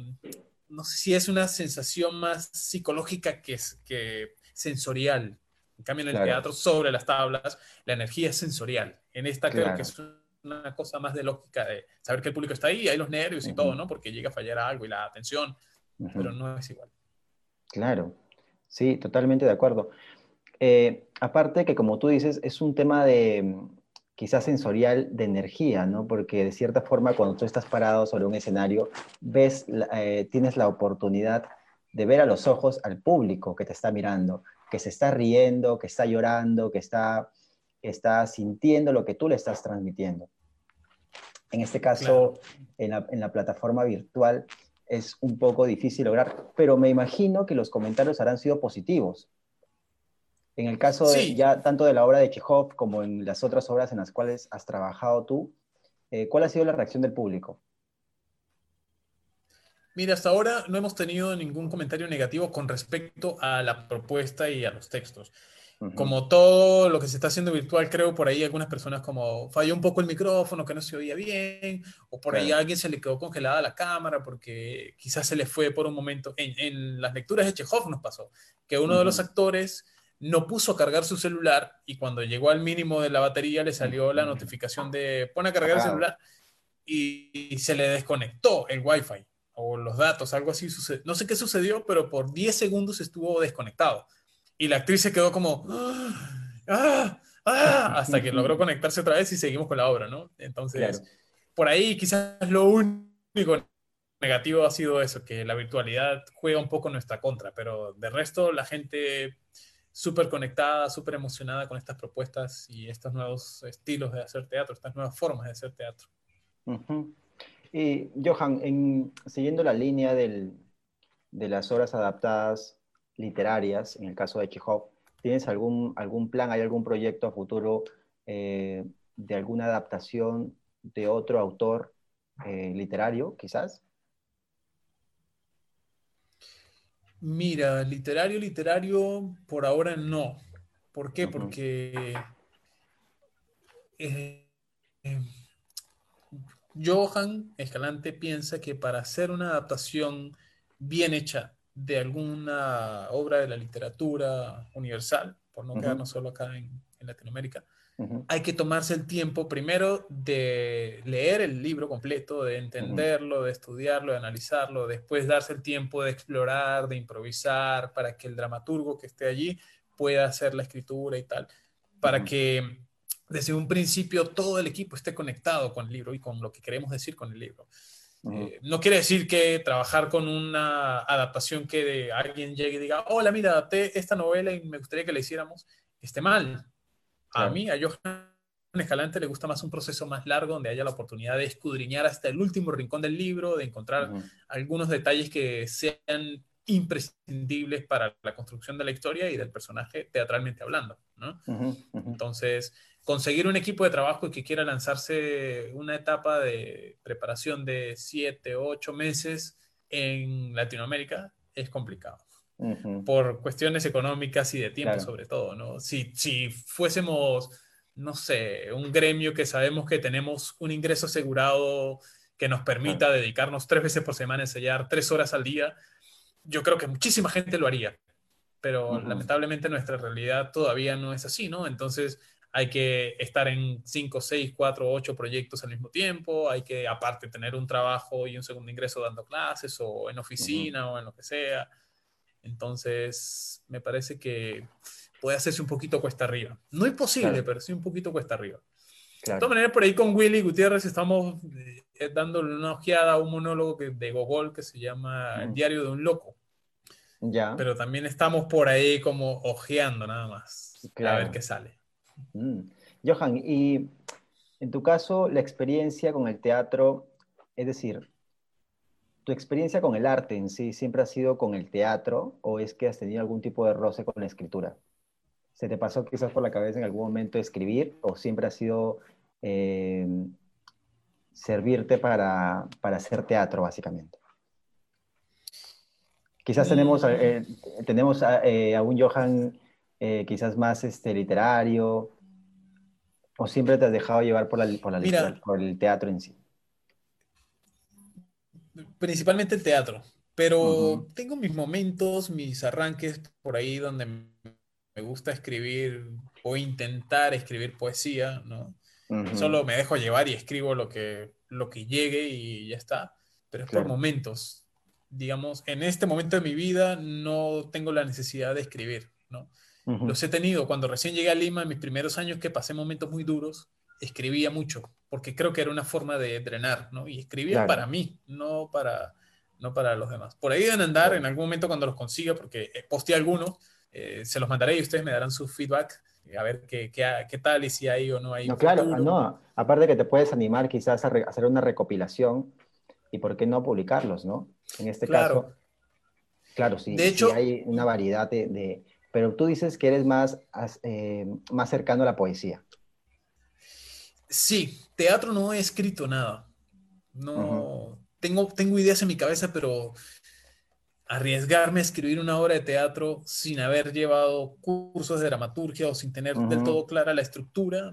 no sé si es una sensación más psicológica que, que sensorial. En cambio, en el teatro, sobre las tablas, la energía es sensorial. En esta creo que es una cosa más de lógica, de saber que el público está ahí, hay los nervios y todo, ¿no? Porque llega a fallar algo y la atención, pero no es igual. Claro, sí, totalmente de acuerdo. Eh, aparte que, como tú dices, es un tema de, quizás sensorial de energía, ¿no? Porque de cierta forma cuando tú estás parado sobre un escenario, ves, eh, tienes la oportunidad de ver a los ojos al público que te está mirando, que se está riendo, que está llorando, que está, está sintiendo lo que tú le estás transmitiendo. En este caso, en, la, en la plataforma virtual es un poco difícil lograr, pero me imagino que los comentarios habrán sido positivos, en el caso de, ya tanto de la obra de Chekhov como en las otras obras en las cuales has trabajado tú, eh, ¿cuál ha sido la reacción del público? Mira, hasta ahora no hemos tenido ningún comentario negativo con respecto a la propuesta y a los textos. Como todo lo que se está haciendo virtual, creo por ahí algunas personas como falló un poco el micrófono, que no se oía bien, o por ahí a alguien se le quedó congelada la cámara porque quizás se le fue por un momento. En, las lecturas de Chekhov nos pasó que uno de los actores no puso a cargar su celular y cuando llegó al mínimo de la batería le salió la notificación de pone a cargar el celular y, se le desconectó el wifi o los datos, algo así sucedió. No sé qué sucedió, pero por 10 segundos estuvo desconectado. Y la actriz se quedó como, ¡Ah! ¡Ah! hasta que logró conectarse otra vez y seguimos con la obra, ¿no? Entonces, por ahí quizás lo único negativo ha sido eso, que la virtualidad juega un poco en nuestra contra, pero de resto la gente súper conectada, súper emocionada con estas propuestas y estos nuevos estilos de hacer teatro, estas nuevas formas de hacer teatro. Y Johan, en, siguiendo la línea de las obras adaptadas literarias, en el caso de Chekhov, ¿tienes algún, algún plan, hay algún proyecto a futuro eh, de alguna adaptación de otro autor eh, literario, quizás? Mira, literario, literario, por ahora no. ¿Por qué? Porque eh, Johan Escalante piensa que para hacer una adaptación bien hecha de alguna obra de la literatura universal, por no quedarnos solo acá en, Latinoamérica, hay que tomarse el tiempo primero de leer el libro completo, de entenderlo, de estudiarlo, de analizarlo, después darse el tiempo de explorar, de improvisar, para que el dramaturgo que esté allí pueda hacer la escritura y tal, para que desde un principio todo el equipo esté conectado con el libro y con lo que queremos decir con el libro. Eh, no quiere decir que trabajar con una adaptación que de alguien llegue y diga, hola, mira, adapté esta novela y me gustaría que la hiciéramos, esté mal. A mí, a Johan Escalante le gusta más un proceso más largo donde haya la oportunidad de escudriñar hasta el último rincón del libro, de encontrar algunos detalles que sean imprescindibles para la construcción de la historia y del personaje teatralmente hablando. ¿no? Entonces, conseguir un equipo de trabajo que quiera lanzarse una etapa de preparación de siete, ocho meses en Latinoamérica es complicado. Por cuestiones económicas y de tiempo sobre todo, ¿no? Si, si fuésemos, no sé, un gremio que sabemos que tenemos un ingreso asegurado que nos permita dedicarnos tres veces por semana a ensayar tres horas al día, yo creo que muchísima gente lo haría. Pero lamentablemente nuestra realidad todavía no es así, ¿no? Entonces hay que estar en 5, 6, 4, 8 proyectos al mismo tiempo, hay que aparte tener un trabajo y un segundo ingreso dando clases o en oficina o en lo que sea. Entonces, me parece que puede hacerse un poquito cuesta arriba. No es posible, pero sí un poquito cuesta arriba. De todas maneras, por ahí con Willy Gutiérrez estamos eh, dándole una ojeada a un monólogo de Gogol que se llama El diario de un loco. Ya. Pero también estamos por ahí como ojeando nada más. A ver qué sale. Mm. Johan, y en tu caso, la experiencia con el teatro, es decir, ¿tu experiencia con el arte en sí siempre ha sido con el teatro o es que has tenido algún tipo de roce con la escritura? ¿Se te pasó quizás por la cabeza en algún momento escribir o siempre ha sido eh, servirte para, hacer teatro, básicamente? Quizás tenemos, eh, tenemos a, eh, a un Johan quizás más este, literario? ¿O siempre te has dejado llevar por, la, por, la por el teatro en sí? Principalmente el teatro, pero tengo mis momentos, mis arranques por ahí donde me gusta escribir o intentar escribir poesía, ¿no? Solo me dejo llevar y escribo lo que, lo que llegue y ya está, pero es por momentos. Digamos, en este momento de mi vida no tengo la necesidad de escribir, ¿no? Los he tenido cuando recién llegué a Lima, en mis primeros años que pasé momentos muy duros, escribía mucho, porque creo que era una forma de drenar, ¿no? Y escribía para mí, no para, no para los demás. Por ahí deben andar en algún momento cuando los consiga, porque eh, posteé algunos, eh, se los mandaré y ustedes me darán su feedback, eh, a ver qué, qué, qué, tal y si hay o no hay. No, claro, no, aparte que te puedes animar quizás a hacer una recopilación y por qué no publicarlos, ¿no? En este caso, claro, sí, de hecho, hay una variedad de pero tú dices que eres más, eh, más cercano a la poesía. Sí, teatro no he escrito nada. No, tengo, tengo ideas en mi cabeza, pero arriesgarme a escribir una obra de teatro sin haber llevado cursos de dramaturgia o sin tener del todo clara la estructura,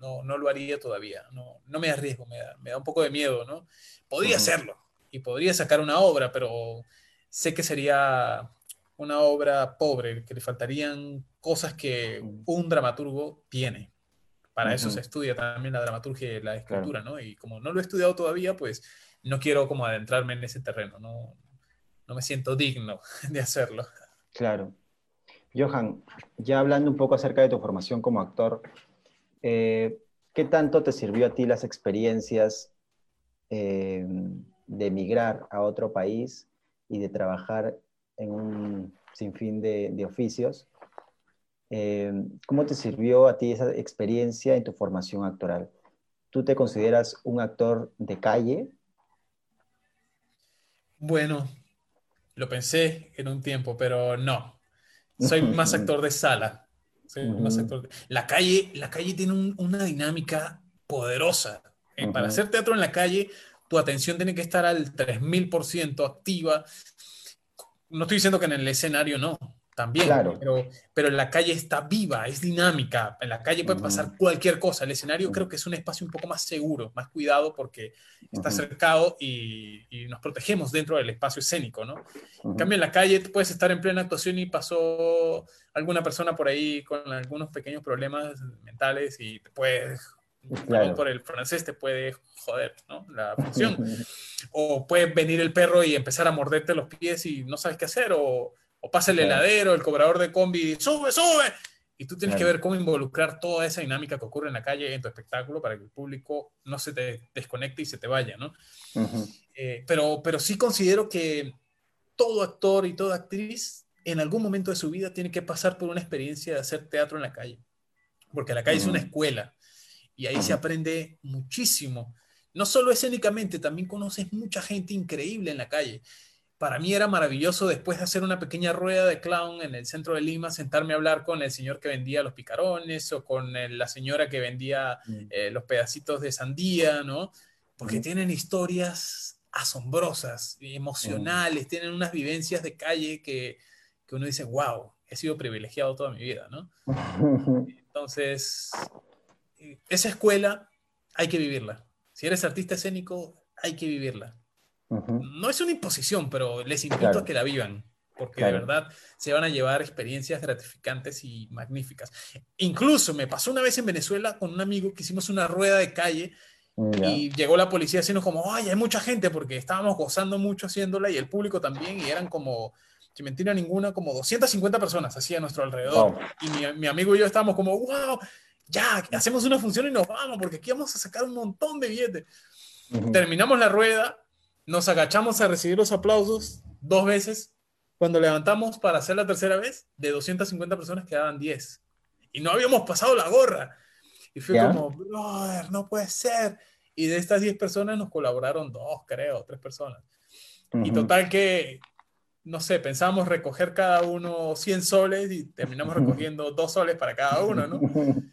no, no lo haría todavía. No, no me arriesgo, me da, me da un poco de miedo, ¿no? Podría hacerlo y podría sacar una obra, pero sé que sería una obra pobre, que le faltarían cosas que un dramaturgo tiene. Para eso se estudia también la dramaturgia y la escritura, ¿no? Y como no lo he estudiado todavía, pues no quiero como adentrarme en ese terreno, no, no me siento digno de hacerlo. Claro. Johan, ya hablando un poco acerca de tu formación como actor, eh, ¿qué tanto te sirvió a ti las experiencias eh, de emigrar a otro país y de trabajar en un sinfín de, de oficios, eh, ¿cómo te sirvió a ti esa experiencia en tu formación actoral? ¿Tú te consideras un actor de calle? Bueno, lo pensé en un tiempo, pero no. Soy más actor de sala. Soy más actor La calle, la calle tiene una dinámica poderosa. Eh, para hacer teatro en la calle, tu atención tiene que estar al 3000% activa. No estoy diciendo que en el escenario no, también, pero, pero en la calle está viva, es dinámica. En la calle puede pasar cualquier cosa. El escenario creo que es un espacio un poco más seguro, más cuidado porque está cercado y, y, nos protegemos dentro del espacio escénico, ¿no? En cambio, en la calle puedes estar en plena actuación y pasó alguna persona por ahí con algunos pequeños problemas mentales y te puedes por el francés te puede joder ¿no? la función. o puede venir el perro y empezar a morderte los pies y no sabes qué hacer, o, o pasa el heladero, el cobrador de combi, sube, sube. Y tú tienes que ver cómo involucrar toda esa dinámica que ocurre en la calle en tu espectáculo para que el público no se te desconecte y se te vaya, ¿no? Eh, pero, pero sí considero que todo actor y toda actriz en algún momento de su vida tiene que pasar por una experiencia de hacer teatro en la calle. Porque la calle es una escuela y ahí se aprende muchísimo. No solo escénicamente, también conoces mucha gente increíble en la calle para mí era maravilloso después de hacer una pequeña rueda de clown en el centro de Lima, sentarme a hablar con el señor que vendía los picarones o con la señora que vendía mm. eh, los pedacitos de sandía, ¿no? Porque tienen historias asombrosas, emocionales, tienen unas vivencias de calle que, que uno dice, wow, he sido privilegiado toda mi vida, ¿no? Entonces, esa escuela hay que vivirla. Si eres artista escénico, hay que vivirla. No es una imposición, pero les invito a que la vivan, porque de verdad se van a llevar experiencias gratificantes y magníficas. Incluso me pasó una vez en Venezuela con un amigo que hicimos una rueda de calle y llegó la policía diciendo como, ay, hay mucha gente, porque estábamos gozando mucho haciéndola y el público también, y eran como, sin mentira ninguna, como 250 personas así a nuestro alrededor. Y mi, mi, amigo y yo estábamos como, wow, ya, hacemos una función y nos vamos, porque aquí vamos a sacar un montón de billetes. Terminamos la rueda nos agachamos a recibir los aplausos dos veces. Cuando levantamos para hacer la tercera vez, de 250 personas quedaban 10. Y no habíamos pasado la gorra. Y fue como, brother, no puede ser. Y de estas 10 personas nos colaboraron dos, creo, tres personas. Y total que, no sé, pensábamos recoger cada uno 100 soles y terminamos recogiendo dos soles para cada uno, ¿no?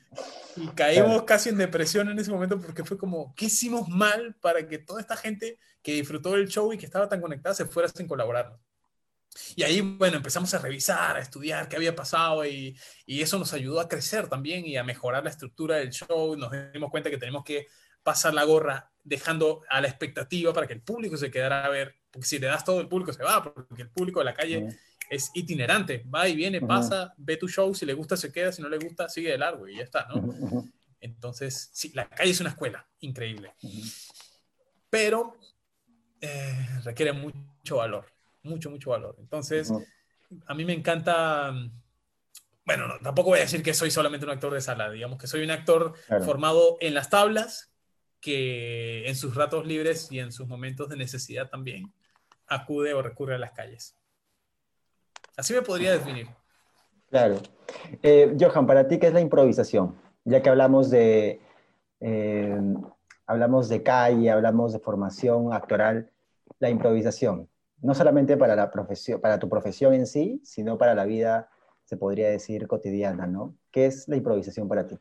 Y caímos casi en depresión en ese momento porque fue como, ¿qué hicimos mal para que toda esta gente que disfrutó del show y que estaba tan conectada se fuera sin colaborar? Y ahí, bueno, empezamos a revisar, a estudiar qué había pasado y, y, eso nos ayudó a crecer también y a mejorar la estructura del show. Nos dimos cuenta que tenemos que pasar la gorra dejando a la expectativa para que el público se quedara a ver, porque si le das todo el público se va, porque el público de la calle es itinerante, va y viene, pasa, ve tu show, si le gusta se queda, si no le gusta sigue de largo y ya está, ¿no? Entonces, sí, la calle es una escuela, increíble. Pero eh, requiere mucho valor, mucho, mucho valor. Entonces, a mí me encanta, bueno, tampoco voy a decir que soy solamente un actor de sala, digamos que soy un actor formado en las tablas, que en sus ratos libres y en sus momentos de necesidad también acude o recurre a las calles. Así me podría definir. Claro. Eh, Johan, para ti, ¿qué es la improvisación? Ya que hablamos de, eh, hablamos de calle, hablamos de formación actoral, la improvisación, no solamente para, la profesión, para tu profesión en sí, sino para la vida, se podría decir, cotidiana, ¿no? ¿Qué es la improvisación para ti?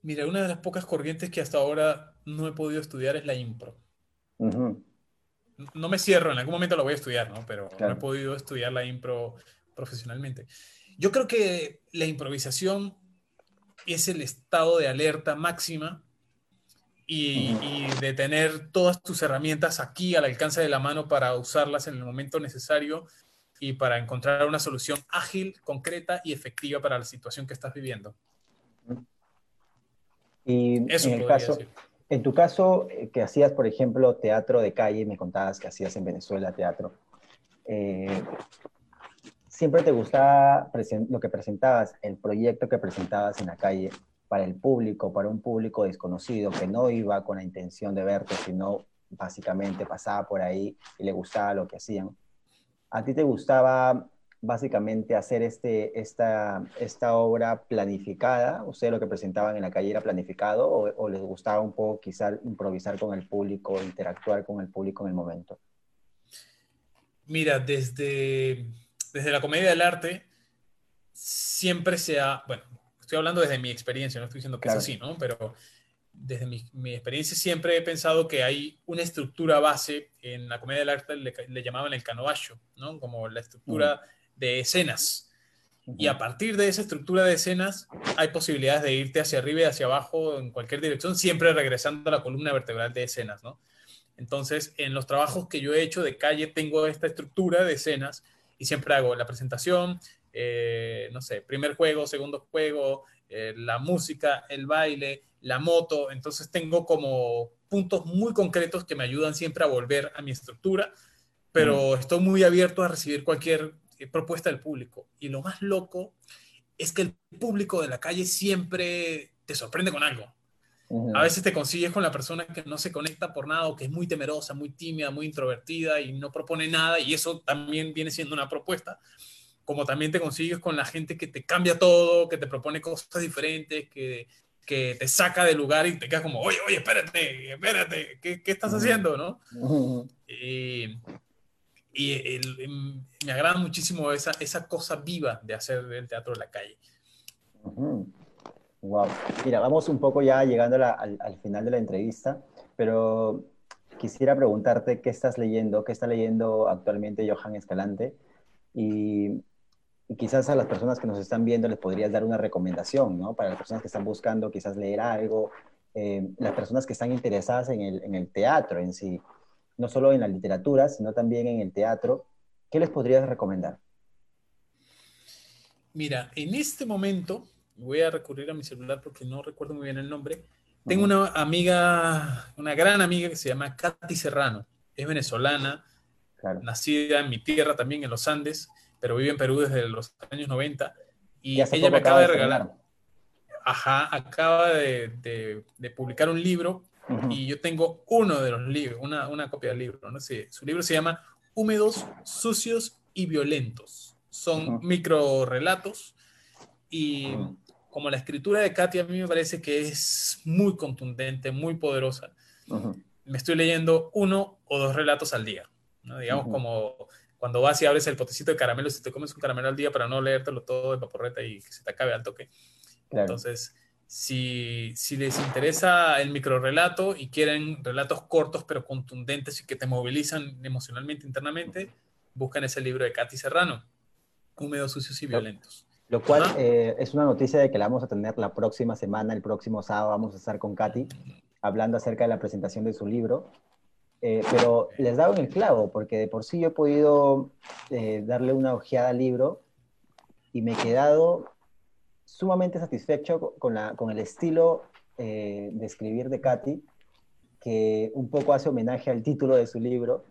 Mira, una de las pocas corrientes que hasta ahora no he podido estudiar es la impro no me cierro, en algún momento lo voy a estudiar, ¿no? Pero no he podido estudiar la impro profesionalmente. Yo creo que la improvisación es el estado de alerta máxima y, de tener todas tus herramientas aquí al alcance de la mano para usarlas en el momento necesario y para encontrar una solución ágil, concreta y efectiva para la situación que estás viviendo. Y Eso en el caso, en tu caso, eh, que hacías, por ejemplo, teatro de calle, me contabas que hacías en Venezuela teatro, eh, ¿siempre te gustaba lo que presentabas, el proyecto que presentabas en la calle? para el público, para un público desconocido que no iba con la intención de verte, sino básicamente pasaba por ahí y le gustaba lo que hacían. ¿A ti te gustaba básicamente hacer este, esta, esta obra planificada? ¿Ustedes lo que presentaban en la calle era planificado o, les gustaba un poco quizás improvisar con el público, interactuar con el público en el momento? Mira, desde, desde la comedia del arte siempre se ha, bueno, estoy hablando desde mi experiencia, no estoy diciendo que es así, ¿no? Pero desde mi, mi, experiencia siempre he pensado que hay una estructura base, en la comedia del arte le, le llamaban el canovacho, ¿no? Como la estructura de escenas. Y a partir de esa estructura de escenas hay posibilidades de irte hacia arriba y hacia abajo en cualquier dirección, siempre regresando a la columna vertebral de escenas, ¿no? Entonces, en los trabajos que yo he hecho de calle tengo esta estructura de escenas y siempre hago la presentación, eh, no sé, primer juego, segundo juego, eh, la música, el baile, la moto. Entonces tengo como puntos muy concretos que me ayudan siempre a volver a mi estructura, pero estoy muy abierto a recibir cualquier propuesta del público. Y lo más loco es que el público de la calle siempre te sorprende con algo. A veces te consigues con la persona que no se conecta por nada o que es muy temerosa, muy tímida, muy introvertida y no propone nada y eso también viene siendo una propuesta. Como también te consigues con la gente que te cambia todo, que te propone cosas diferentes, que, que te saca del lugar y te quedas como, oye, oye, espérate, espérate, ¿qué, qué estás haciendo? ¿no? y, y me agrada muchísimo esa, esa cosa viva de hacer el teatro de la calle. Wow. Mira, vamos un poco ya llegando al, al, final de la entrevista, pero quisiera preguntarte qué estás leyendo, qué está leyendo actualmente Johan Escalante y, quizás a las personas que nos están viendo les podrías dar una recomendación, ¿no? Para las personas que están buscando quizás leer algo, eh, las personas que están interesadas en el, en el teatro en sí, no solo en la literatura, sino también en el teatro, ¿qué les podrías recomendar? Mira, en este momento voy a recurrir a mi celular porque no recuerdo muy bien el nombre. Tengo una amiga, una gran amiga que se llama Katy Serrano. Es venezolana, nacida en mi tierra también, en los Andes, pero vive en Perú desde los años 90. Y ella me acaba de regalar. Ajá, acaba de, publicar un libro y yo tengo uno de los libros, una, una copia del libro. ¿no? sé su libro se llama Húmedos, Sucios y Violentos. Son micro relatos y como la escritura de Katy a mí me parece que es muy contundente, muy poderosa. Me estoy leyendo uno o dos relatos al día, ¿no? digamos como cuando vas y abres el potecito de caramelo, si te comes un caramelo al día para no leértelo todo de paporreta y que se te acabe al toque. Entonces, si, si, les interesa el microrelato y quieren relatos cortos pero contundentes y que te movilizan emocionalmente, internamente, buscan ese libro de Katy Serrano, Húmedos, Sucios y Violentos. Lo cual eh, es una noticia de que la vamos a tener la próxima semana, el próximo sábado vamos a estar con Katy hablando acerca de la presentación de su libro. Eh, pero les en el clavo, porque de por sí yo he podido eh, darle una ojeada al libro y me he quedado sumamente satisfecho con, la, con el estilo de escribir de Katy, que un poco hace homenaje al título de su libro,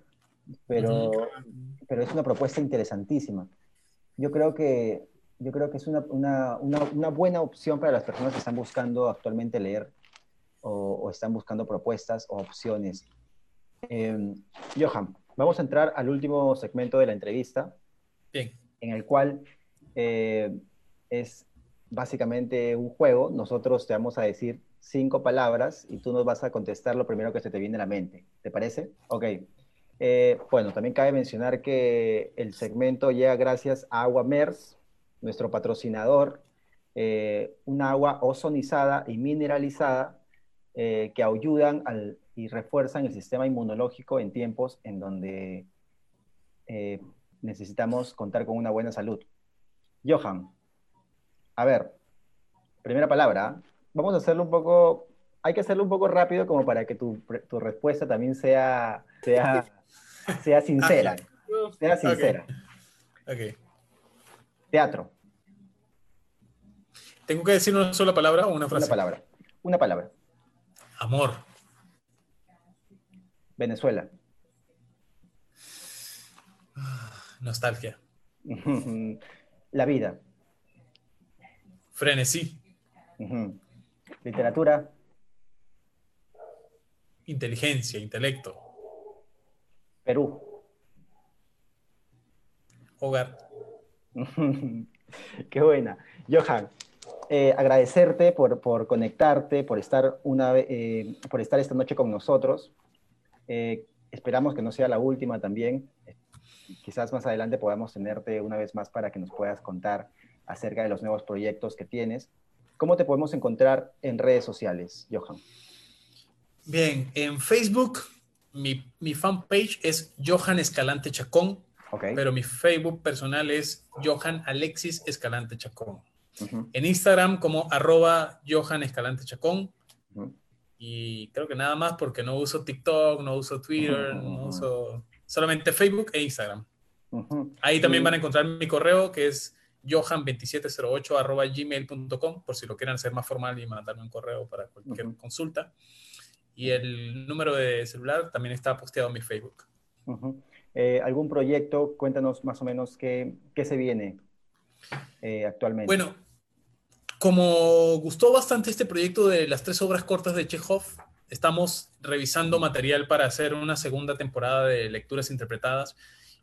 pero, pero es una propuesta interesantísima. Yo creo que yo creo que es una, una, una, buena opción para las personas que están buscando actualmente leer o, están buscando propuestas o opciones. Em, Johan, vamos a entrar al último segmento de la entrevista, Bien. en el cual eh, es básicamente un juego. Nosotros te vamos a decir cinco palabras y tú nos vas a contestar lo primero que se te viene a la mente. ¿Te parece? Ok. Eh, bueno, también cabe mencionar que el segmento llega gracias a Agua MERS, nuestro patrocinador, eh, agua ozonizada y mineralizada eh, que ayudan al, y refuerzan el sistema inmunológico en tiempos en donde eh, necesitamos contar con una buena salud. Johan, a ver, primera palabra, vamos a hacerlo un poco, hay que hacerlo un poco rápido como para que tu, tu respuesta también sea, sea, sea sincera. Sea sincera. Okay. Teatro. ¿Tengo que decir una sola palabra o una frase? Una palabra. Una palabra. Amor. Venezuela. Nostalgia. La vida. Frenesí. Literatura. Inteligencia, intelecto. Perú. Hogar. Qué buena. Johan, eh, agradecerte por, por, conectarte, por estar, una, eh, por estar esta noche con nosotros. Eh, esperamos que no sea la última también. Quizás más adelante podamos tenerte una vez más para que nos puedas contar acerca de los nuevos proyectos que tienes. ¿Cómo te podemos encontrar en redes sociales, Johan? Bien, en Facebook mi, mi fanpage es Johan Escalante Chacón, pero mi Facebook personal es Johan Alexis Escalante Chacón. En Instagram como arroba Johan Escalante Chacón. Y creo que nada más porque no uso TikTok, no uso Twitter, no uso solamente Facebook e Instagram. Ahí también van a encontrar mi correo que es johan2708 arroba gmail.com por si lo quieren hacer más formal y mandarme un correo para cualquier consulta. Y el número de celular también está posteado en mi Facebook. Eh, ¿Algún proyecto? Cuéntanos más o menos qué, qué se viene eh, actualmente. Bueno, como gustó bastante este proyecto de las tres obras cortas de Chekhov, estamos revisando material para hacer una segunda temporada de lecturas interpretadas.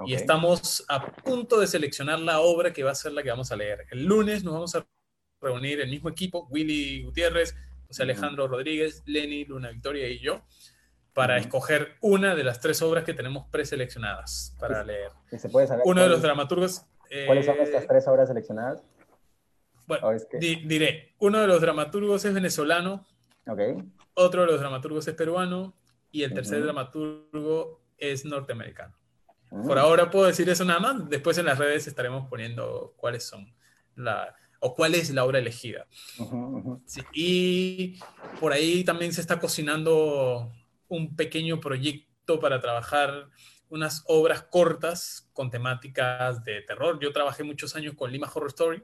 Y estamos a punto de seleccionar la obra que va a ser la que vamos a leer. El lunes nos vamos a reunir el mismo equipo, Willy Gutiérrez, José Alejandro Rodríguez, Lenny, Luna Victoria y yo, para escoger una de las tres obras que tenemos preseleccionadas para leer. se puede saber Uno de los dramaturgos... ¿Cuáles son estas tres obras seleccionadas? Bueno, diré, uno de los dramaturgos es venezolano, okay. otro de los dramaturgos es peruano y el tercer dramaturgo es norteamericano. Por ahora puedo decir eso nada más, después en las redes estaremos poniendo cuáles son la, o cuál es la obra elegida. y por ahí también se está cocinando un pequeño proyecto para trabajar unas obras cortas con temáticas de terror. Yo trabajé muchos años con Lima Horror Story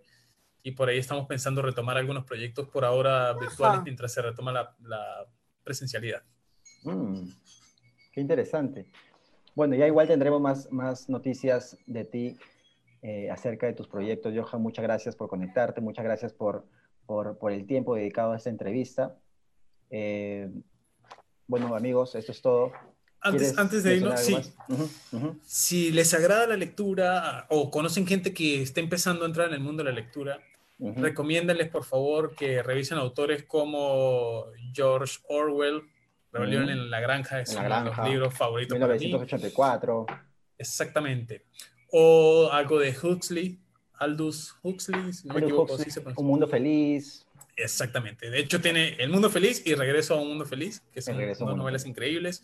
y por ahí estamos pensando retomar algunos proyectos por ahora virtuales mientras se retoma la, presencialidad. Mm, qué interesante. Bueno, ya igual tendremos más, más noticias de ti eh, acerca de tus proyectos. Johan, muchas gracias por conectarte, muchas gracias por, por, el tiempo dedicado a esta entrevista. Eh, bueno, amigos, esto es todo. Antes, antes de irnos, sí. Si les agrada la lectura o conocen gente que está empezando a entrar en el mundo de la lectura, recomiéndenles por favor que revisen autores como George Orwell, Rebelión en la Granja, es uno de los libros favoritos 1984. Exactamente o algo de Huxley, Aldous Huxley, si no me equivoco. un mundo feliz. Exactamente. De hecho, tiene El Mundo Feliz y Regreso a un Mundo Feliz, que son dos novelas increíbles.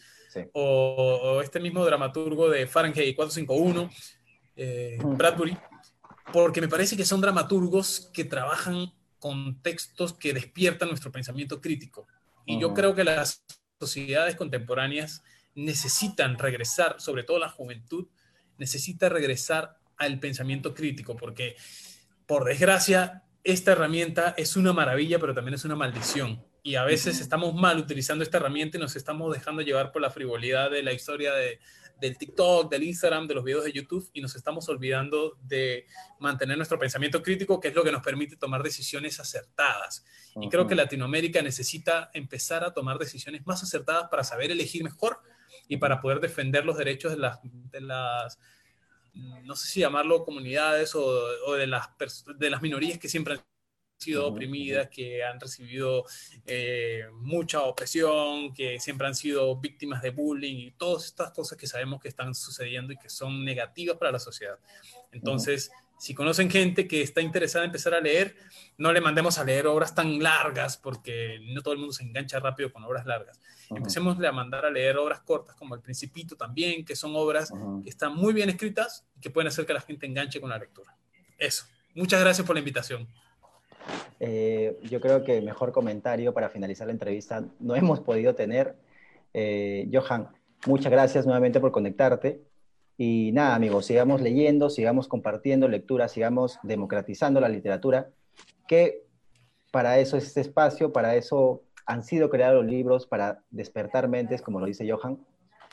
O, este mismo dramaturgo de Fahrenheit 451, eh, Bradbury, porque me parece que son dramaturgos que trabajan con textos que despiertan nuestro pensamiento crítico. Y yo creo que las sociedades contemporáneas necesitan regresar, sobre todo la juventud, necesita regresar al pensamiento crítico, porque por desgracia, esta herramienta es una maravilla, pero también es una maldición. Y a veces estamos mal utilizando esta herramienta y nos estamos dejando llevar por la frivolidad de la historia de, del TikTok, del Instagram, de los videos de YouTube y nos estamos olvidando de mantener nuestro pensamiento crítico, que es lo que nos permite tomar decisiones acertadas. Y creo que Latinoamérica necesita empezar a tomar decisiones más acertadas para saber elegir mejor y para poder defender los derechos de las, de las no sé si llamarlo comunidades o, de, las de las minorías que siempre han sido oprimidas, que han recibido eh, mucha opresión, que siempre han sido víctimas de bullying y todas estas cosas que sabemos que están sucediendo y que son negativas para la sociedad. Entonces, si conocen gente que está interesada en empezar a leer, no le mandemos a leer obras tan largas porque no todo el mundo se engancha rápido con obras largas. Empecemos a mandar a leer obras cortas como El Principito también, que son obras que están muy bien escritas y que pueden hacer que la gente enganche con la lectura. Eso. Muchas gracias por la invitación. Eh, yo creo que mejor comentario para finalizar la entrevista no hemos podido tener. Eh, Johan, muchas gracias nuevamente por conectarte. Y nada, amigos, sigamos leyendo, sigamos compartiendo lectura, sigamos democratizando la literatura, que para eso es este espacio, para eso han sido creados los libros, para despertar mentes, como lo dice Johan.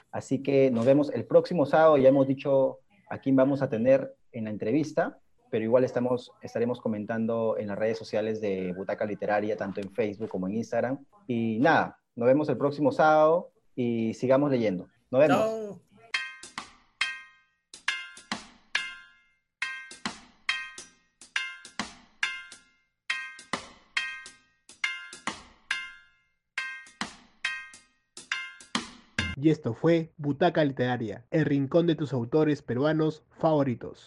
Así que nos vemos el próximo sábado, ya hemos dicho a quién vamos a tener en la entrevista. Pero igual estamos, estaremos comentando en las redes sociales de Butaca Literaria, tanto en Facebook como en Instagram. Y nada, nos vemos el próximo sábado y sigamos leyendo. Nos vemos. Chao. Y esto fue Butaca Literaria, el rincón de tus autores peruanos favoritos.